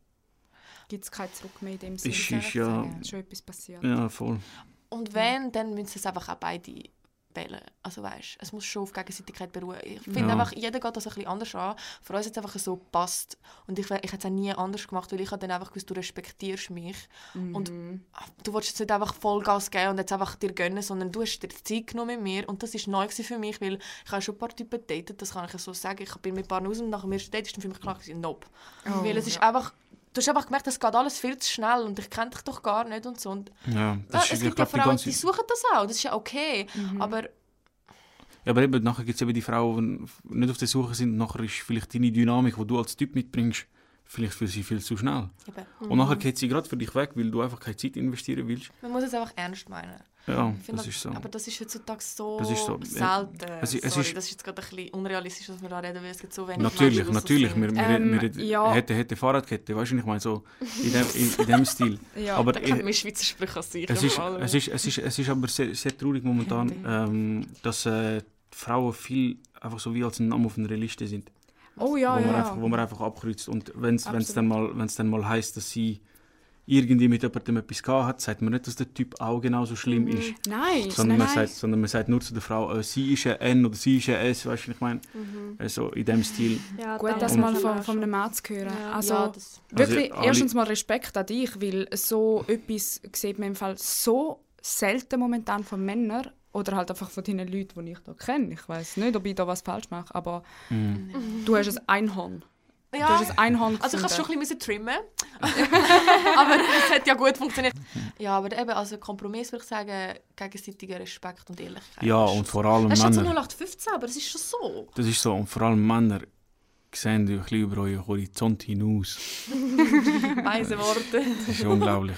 Gibt es kein Zurück mehr in dem Sinne? ist, ist ja, schon etwas passiert. ja voll. und wenn, dann müssen es einfach auch beide wählen. Also weißt, es muss schon auf Gegenseitigkeit beruhen. Ich finde Ja. einfach, jeder geht das ein bisschen anders an. Für uns hat es einfach so gepasst. Und ich, ich hätte es auch nie anders gemacht, weil ich habe dann einfach gewusst, du respektierst mich. Und ah, du willst jetzt nicht einfach Vollgas geben und jetzt einfach dir gönnen, sondern du hast dir Zeit genommen mit mir. Und das war neu für mich, weil ich habe schon ein paar Typen datet, das kann ich so sagen. Ich bin mit ein paar aus und nach dem ersten Date ist dann für mich klar nope. Oh, weil es ist einfach, du hast einfach gemerkt, es geht alles viel zu schnell und ich kenne dich doch gar nicht und so. Und, Ja, ja, das es ist, ich gibt ja Frauen, ganze, die suchen das auch, das ist ja okay. Aber Ja, aber eben, nachher gibt es eben die Frauen, die nicht auf der Suche sind. Nachher ist vielleicht deine Dynamik, die du als Typ mitbringst, vielleicht für sie viel zu schnell. eben, Und nachher geht sie gerade für dich weg, weil du einfach keine Zeit investieren willst. man muss es einfach ernst meinen. Ja, Ich finde das ist so. Aber das ist heutzutage so, Das ist so, selten. Es ist- es Sorry, ist- das ist jetzt gerade ein bisschen unrealistisch, dass wir da reden, weil es gibt so wenig Natürlich, Menschen, natürlich. Wir, wir, Ähm, wir, ja. hätte, hätte Fahrradkette, weißt du, ich meine, so in dem, in, in dem Stil. Ja. aber Da ich, kennt man Schweizer Sprüche als es, ist, es, ist, es, ist, es ist aber sehr, sehr traurig momentan, ähm, dass äh, Frauen viel einfach so wie als ein Name auf einer Liste sind. Oh ja, wo, man ja. einfach, wo man einfach abkreuzt. Und wenn es dann, mal- dann mal heisst, dass sie irgendwie mit jemandem etwas gehabt hat, sagt man nicht, dass der Typ auch genauso schlimm ist. Nein, Sondern nein, man, nein. sagt, sondern man sagt nur zu der Frau, äh, sie ist ein N oder sie ist ein S, weißt du, was ich meine? Mhm. So in dem Stil. Ja, Gut, das mal von, man von einem Mann zu hören. Ja. Also, ja, das, wirklich, alle- erstens mal Respekt an dich, weil so etwas sieht man im Fall so selten momentan von Männern oder halt einfach von den Leuten, die ich da kenne. Ich weiß nicht, ob ich da was falsch mache, aber Mhm. du hast ein Einhorn. Du ja, hast ein Einhorn also ich habe gefunden. schon ein bisschen trimmen aber es hat ja gut funktioniert. Ja, aber eben, also Kompromiss würde ich sagen, gegenseitiger Respekt und Ehrlichkeit. Ja, und vor allem Es ist jetzt so Männer. 0815, aber es ist schon so. Das ist so. Und vor allem Männer sehen ein bisschen über euren Horizont hinaus. Weise Worte. Das ist unglaublich.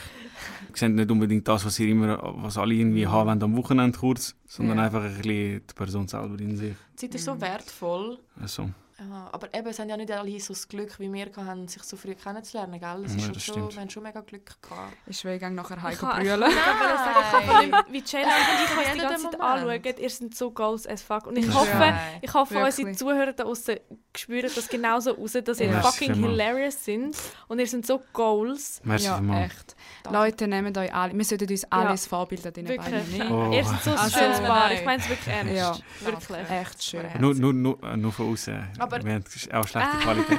Sie sehen nicht unbedingt das, was, ihr immer, was alle irgendwie haben wollen am Wochenende kurz, sondern Ja. einfach ein bisschen die Person selber in sich. Die Zeit ist so wertvoll. Also, Ja, aber eben, es haben ja nicht alle so das Glück wie wir hatten, sich so früh kennenzulernen, gell? Es Ja, ist schon das so, stimmt. wir haben schon mega Glück gehabt. Ich will gerne nachher Ich heim kann- brüllen. Ich sagen, kann nicht, wie Jayla und ich uns die nicht ganze Zeit anschauen. Ihr seid so goals as fuck. Und ich hoffe, ich hoffe unsere Zuhörer da draußen spüren das genauso raus, dass ihr Ja. Fucking hilarious sind. Und ihr sind so goals. merci ja, vielmals. echt. Leute, nehmt euch alle. Wir sollten uns alle als Vorbilder den Wirklich. beiden nehmen. Oh. Ihr seid so ein Also, schönes Paar. Ich meine es wirklich ernst. Ja. Wirklich. Echt schön. Nur, nur, nur, äh, nur von außen. Aber- Wir haben auch schlechte Ah. Qualität.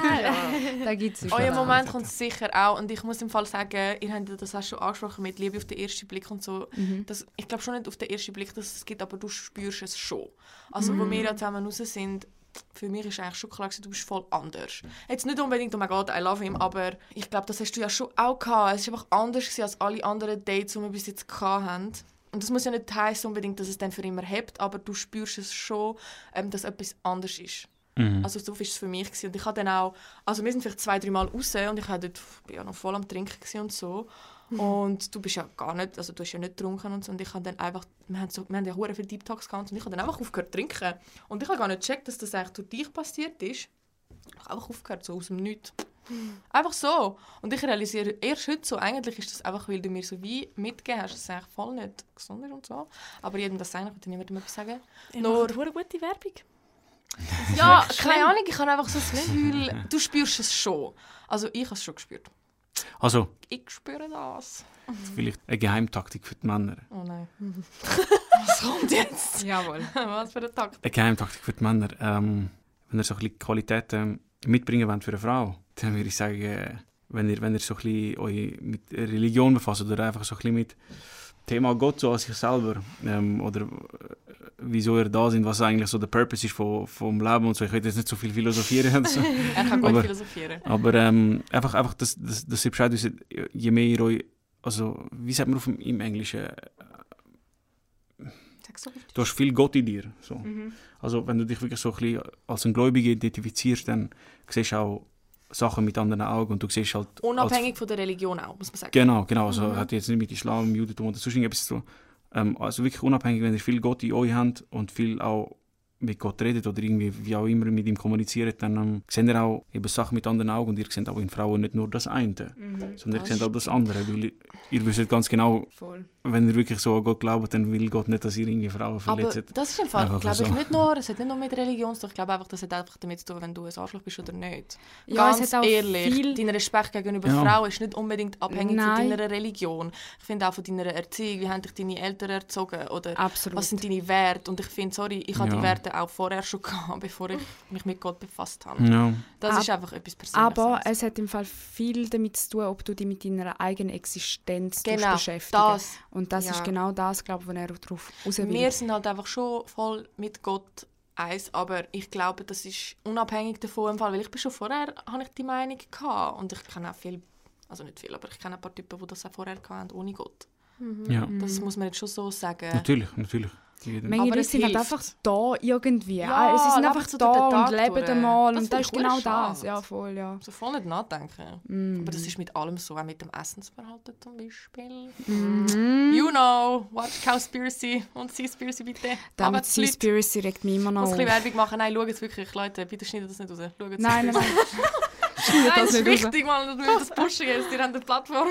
Da gibt es Euer Moment kommt sicher auch und ich muss im Fall sagen, ihr habt ja das auch schon angesprochen mit Liebe auf den ersten Blick und so. Mhm. Das, ich glaube schon nicht auf den ersten Blick, dass es gibt, aber du spürst es schon. Also wo wir ja zusammen raus sind, für mich ist eigentlich schon klar, du bist voll anders. Jetzt nicht unbedingt, oh mein Gott, I love him, aber ich glaube, das hast du ja schon auch gehabt. Es war einfach anders als alle anderen Dates, die wir bis jetzt gehabt haben. Und das muss ja nicht heißen unbedingt, dass es dann für immer hebt, aber du spürst es schon, ähm, dass etwas anders ist. Mhm. Also so war es für mich. Gewesen. Und ich habe dann auch, also wir sind vielleicht zwei, drei Mal raus und ich war dort ja noch voll am Trinken und so. Und du bist ja gar nicht, also du hast ja nicht getrunken und so. Und ich habe dann einfach, wir haben, so, wir haben ja hure viele Deep Talks gehabt und ich habe dann einfach aufgehört zu trinken. Und ich habe gar nicht gecheckt, dass das eigentlich durch dich passiert ist. Ich habe einfach aufgehört, so aus dem Nichts. Einfach so. Und ich realisiere erst heute so, eigentlich ist das einfach, weil du mir so wie mitgegeben hast, dass es eigentlich voll nicht gesund ist und so. Aber jedem das sagen, ich will niemandem etwas sagen. Ihr Nur- hure gute Werbung. Ja, keine Ahnung, ich habe einfach so das Gefühl, du spürst es schon. Also ich habe es schon gespürt. Also, Ich spüre das. vielleicht eine Geheimtaktik für die Männer. Oh nein. Was kommt jetzt? Jawohl. Was für ein Takt? Eine Geheimtaktik für die Männer. Ähm, wenn ihr so ein bisschen Qualitäten mitbringen wollt für eine Frau, dann würde ich sagen, äh, wenn ihr, wenn ihr so ein bisschen euch mit Religion befasst oder einfach so ein bisschen mit Thema Gott so an sich selber ähm, oder äh, wieso ihr da sind, was eigentlich so der Purpose ist von, vom Leben und so. Ich will jetzt nicht so viel philosophieren. so. Er kann gut Aber- philosophieren. Aber ähm, einfach, einfach dass, dass, dass ihr Bescheid wisst, je mehr ihr euch, also wie sagt man auf dem, im Englischen, so du hast viel Gott in dir. So. Mhm. Also wenn du dich wirklich so ein bisschen als ein Gläubiger identifizierst, dann siehst du auch Sachen mit anderen Augen und du siehst halt... als- Unabhängig von der Religion auch, muss man sagen. Genau, genau. Also Mhm. hat jetzt nicht mit Islam, Judentum oder sonst irgendetwas zu tun. Ähm, also wirklich unabhängig, wenn ihr viel Gott in euch habt und viel auch mit Gott redet oder irgendwie wie auch immer mit ihm kommuniziert, dann ähm, seht ihr auch eben Sachen mit anderen Augen und ihr seht auch in Frauen nicht nur das eine, Mhm. sondern Das ihr seht auch das andere, weil ihr wisst ganz genau, Voll. wenn ihr wirklich so an Gott glaubt, dann will Gott nicht, dass ihr irgendwie Frauen Aber verletzt. das ist im Fall, Einfach glaube ich, so. nicht nur, es hat nicht nur mit Religion zu tun, ich glaube einfach, das hat einfach damit zu tun, wenn du ein Arschloch bist oder nicht. Ja, Ganz es hat auch ehrlich, viel... dein Respekt gegenüber Ja. Frauen ist nicht unbedingt abhängig Nein. von deiner Religion. Ich finde auch von deiner Erziehung, wie haben dich deine Eltern erzogen oder Absolut. was sind deine Werte. Und ich finde, sorry, ich habe Ja. die Werte auch vorher schon gehabt, bevor ich mich mit Gott befasst habe. Ja. Das Ab- ist einfach etwas Persönliches. Aber es hat im Fall viel damit zu tun, ob du dich mit deiner eigenen Existenz genau, beschäftigen das. Und das ja. ist genau das, glaube ich, was er darauf raus will. Wir sind halt einfach schon voll mit Gott eins, aber ich glaube, das ist unabhängig davon im Fall, weil ich bin schon vorher, habe ich die Meinung gehabt und ich kenne auch viel, also nicht viel, aber ich kenne ein paar Typen, die das auch vorher hatten, ohne Gott. ja, Das muss man jetzt schon so sagen. natürlich, natürlich. Manche Aber Leute es sind halt einfach da irgendwie. Ja, Ah, sie sind einfach so da und Tag leben durch. einmal. Das Und das ist ich genau schade. das. Ja, voll, ja. So voll nicht nachdenken. Mm. Aber das ist mit allem so, auch mit dem Essensverhalten zum Beispiel. Mhm. You know, watch Cowspiracy und Seaspiracy bitte. Da Aber mit die Leute, Seaspiracy regt mich immer Ich noch muss ein bisschen. Werbung machen. Nein, schaut es wirklich, Leute, bitte schneidet das nicht raus. Schaut es Nein, nein, nein. Nein, das ist nicht raus. wichtig, mal, dass wir das pushen jetzt. Ihr habt eine Plattform.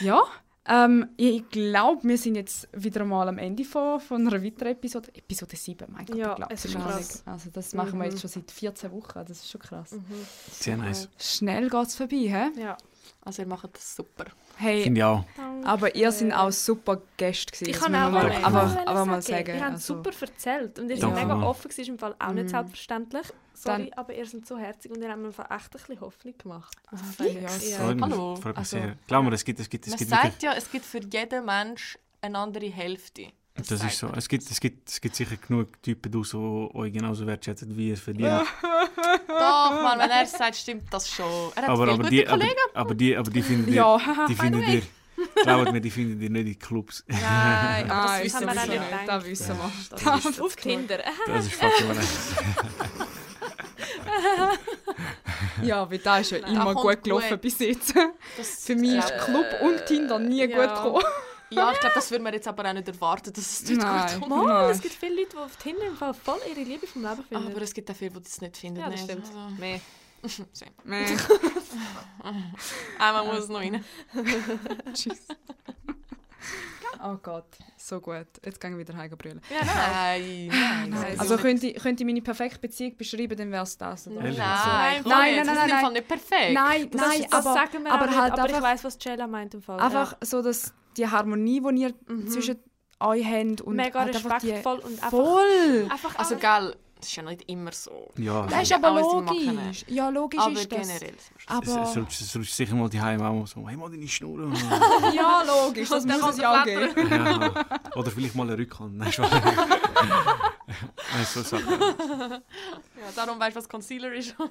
Ja, Ähm, ich glaube, wir sind jetzt wieder mal am Ende von, von einer weiteren Episode. Episode 7, mein Gott, Ja, ich glaube. es ist krass. Also das machen wir Mhm. jetzt schon seit 14 Wochen, das ist schon krass. Sehr nice. Schnell geht es vorbei, hä? Ja. Also ihr macht das super. Hey, Finde ich auch. aber ihr seid auch super Gäste gewesen. Ich das kann auch mal einfach, einfach mal sagen. Ihr habt also, super erzählt und ihr seid mega offen, gewesen, ist im Fall auch nicht Mhm. selbstverständlich. Sorry, Dann- aber ihr seid so herzig und ihr habt mir echt ein bisschen Hoffnung gemacht. Ah, Muss ich ja, sagen. Hallo. freut mich Also, sehr. Glaub mir, es gibt, es gibt, es Man gibt sagt wirklich... ja, es gibt für jeden Mensch eine andere Hälfte. Das sagt ist so. Es gibt, es, gibt, es gibt sicher genug Typen die euch genauso wertschätzen, wie ihr verdient. Doch, Mann, wenn er es sagt, stimmt das schon. Er hat aber, viele aber, gute die, aber, Kollegen. aber, die, aber die finden Ja, ihr, die finden ihr, glaubt mir, die finden ihr nicht in Clubs. Nein, aber das Nein, wissen wir schon. nicht. Das wissen wir. Das ist auf Tinder. Das ist fucking. Ja, weil das ist ja Nein. immer Da gut gelaufen gut. bis jetzt. Das, Für mich ist äh, Club und Tinder nie ja. gut gekommen. Ja, ich glaube, das würden wir jetzt aber auch nicht erwarten, dass es dort Nein. gut kommt. Mal, Nein. es gibt viele Leute, die auf Tinder im Fall voll ihre Liebe vom Leben finden. Aber es gibt auch viele, die das nicht finden. ja, das nee. stimmt. Also, Mehr. Nee. Einmal muss es noch rein. Tschüss. Oh Gott, so gut. Jetzt gehen wir wieder heim brüllen. Ja, nein, nein. nein. Also könnt ihr, könnt ihr meine perfekte Beziehung beschreiben, dann wäre es das. Oder? Nein, Nein, nein, nein, sind nein, im Fall nicht perfekt. Nein, Das, nein, das aber, sagen wir aber nicht, halt aber ich einfach- weiss, was Jella meint im Fall. einfach so, dass die Harmonie, die ihr Mhm. zwischen euch habt und mega halt einfach die- respektvoll und einfach, Voll! einfach Also, gell, das ist ja nicht immer so. Ja, Das ist aber logisch. Ja, logisch Aber ist das. generell. Aber, es, rutscht- es rutscht sicher mal die Heim auch so, hey, mal deine Schnur. ja, logisch, das muss es ja geben. ja. Oder vielleicht mal eine Rückhand. Nein, so Sachen. Ja, darum weißt du, was Concealer ist.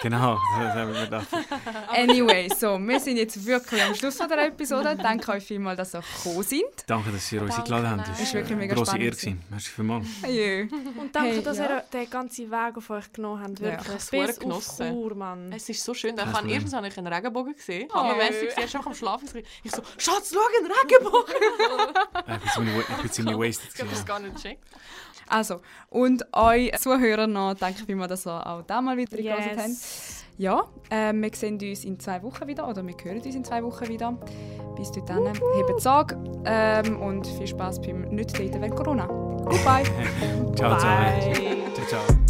Genau, das haben wir gedacht. Anyway, so, wir sind jetzt wirklich am Schluss von der Episode. Danke euch vielmals, dass ihr gekommen sind. Danke, dass ihr uns eingeladen habt. Das Ist wirklich mega grosse spannend Ehre. gewesen. Merci vielmals. Jö. Und danke, Hey, dass ja. ihr den ganzen Weg auf euch genommen habt. Ja. Wirklich. Ich hab's Bis genossen. Chur, Mann. Es ist so schön. Ich habe ich einen Regenbogen gesehen. Oh. Hammermäßig. Sie ist einfach am Schlafen. Ich so, Schatz, schau, ein Regenbogen. Äh, Ich bin ziemlich, ich wasted. Ich habe das gewesen, gar nicht gecheckt. Also, und euch Zuhörer noch, danke vielmals, dass ihr auch da mal wieder yes. habt. Yes. Ja, äh, wir sehen uns in zwei Wochen wieder oder wir hören uns in zwei Wochen wieder. Bis dahin, hebt Sorge ähm, und viel Spaß beim Nicht-Daten während Corona. Goodbye! ja. Ciao, ciao. Bye. Ciao, ciao.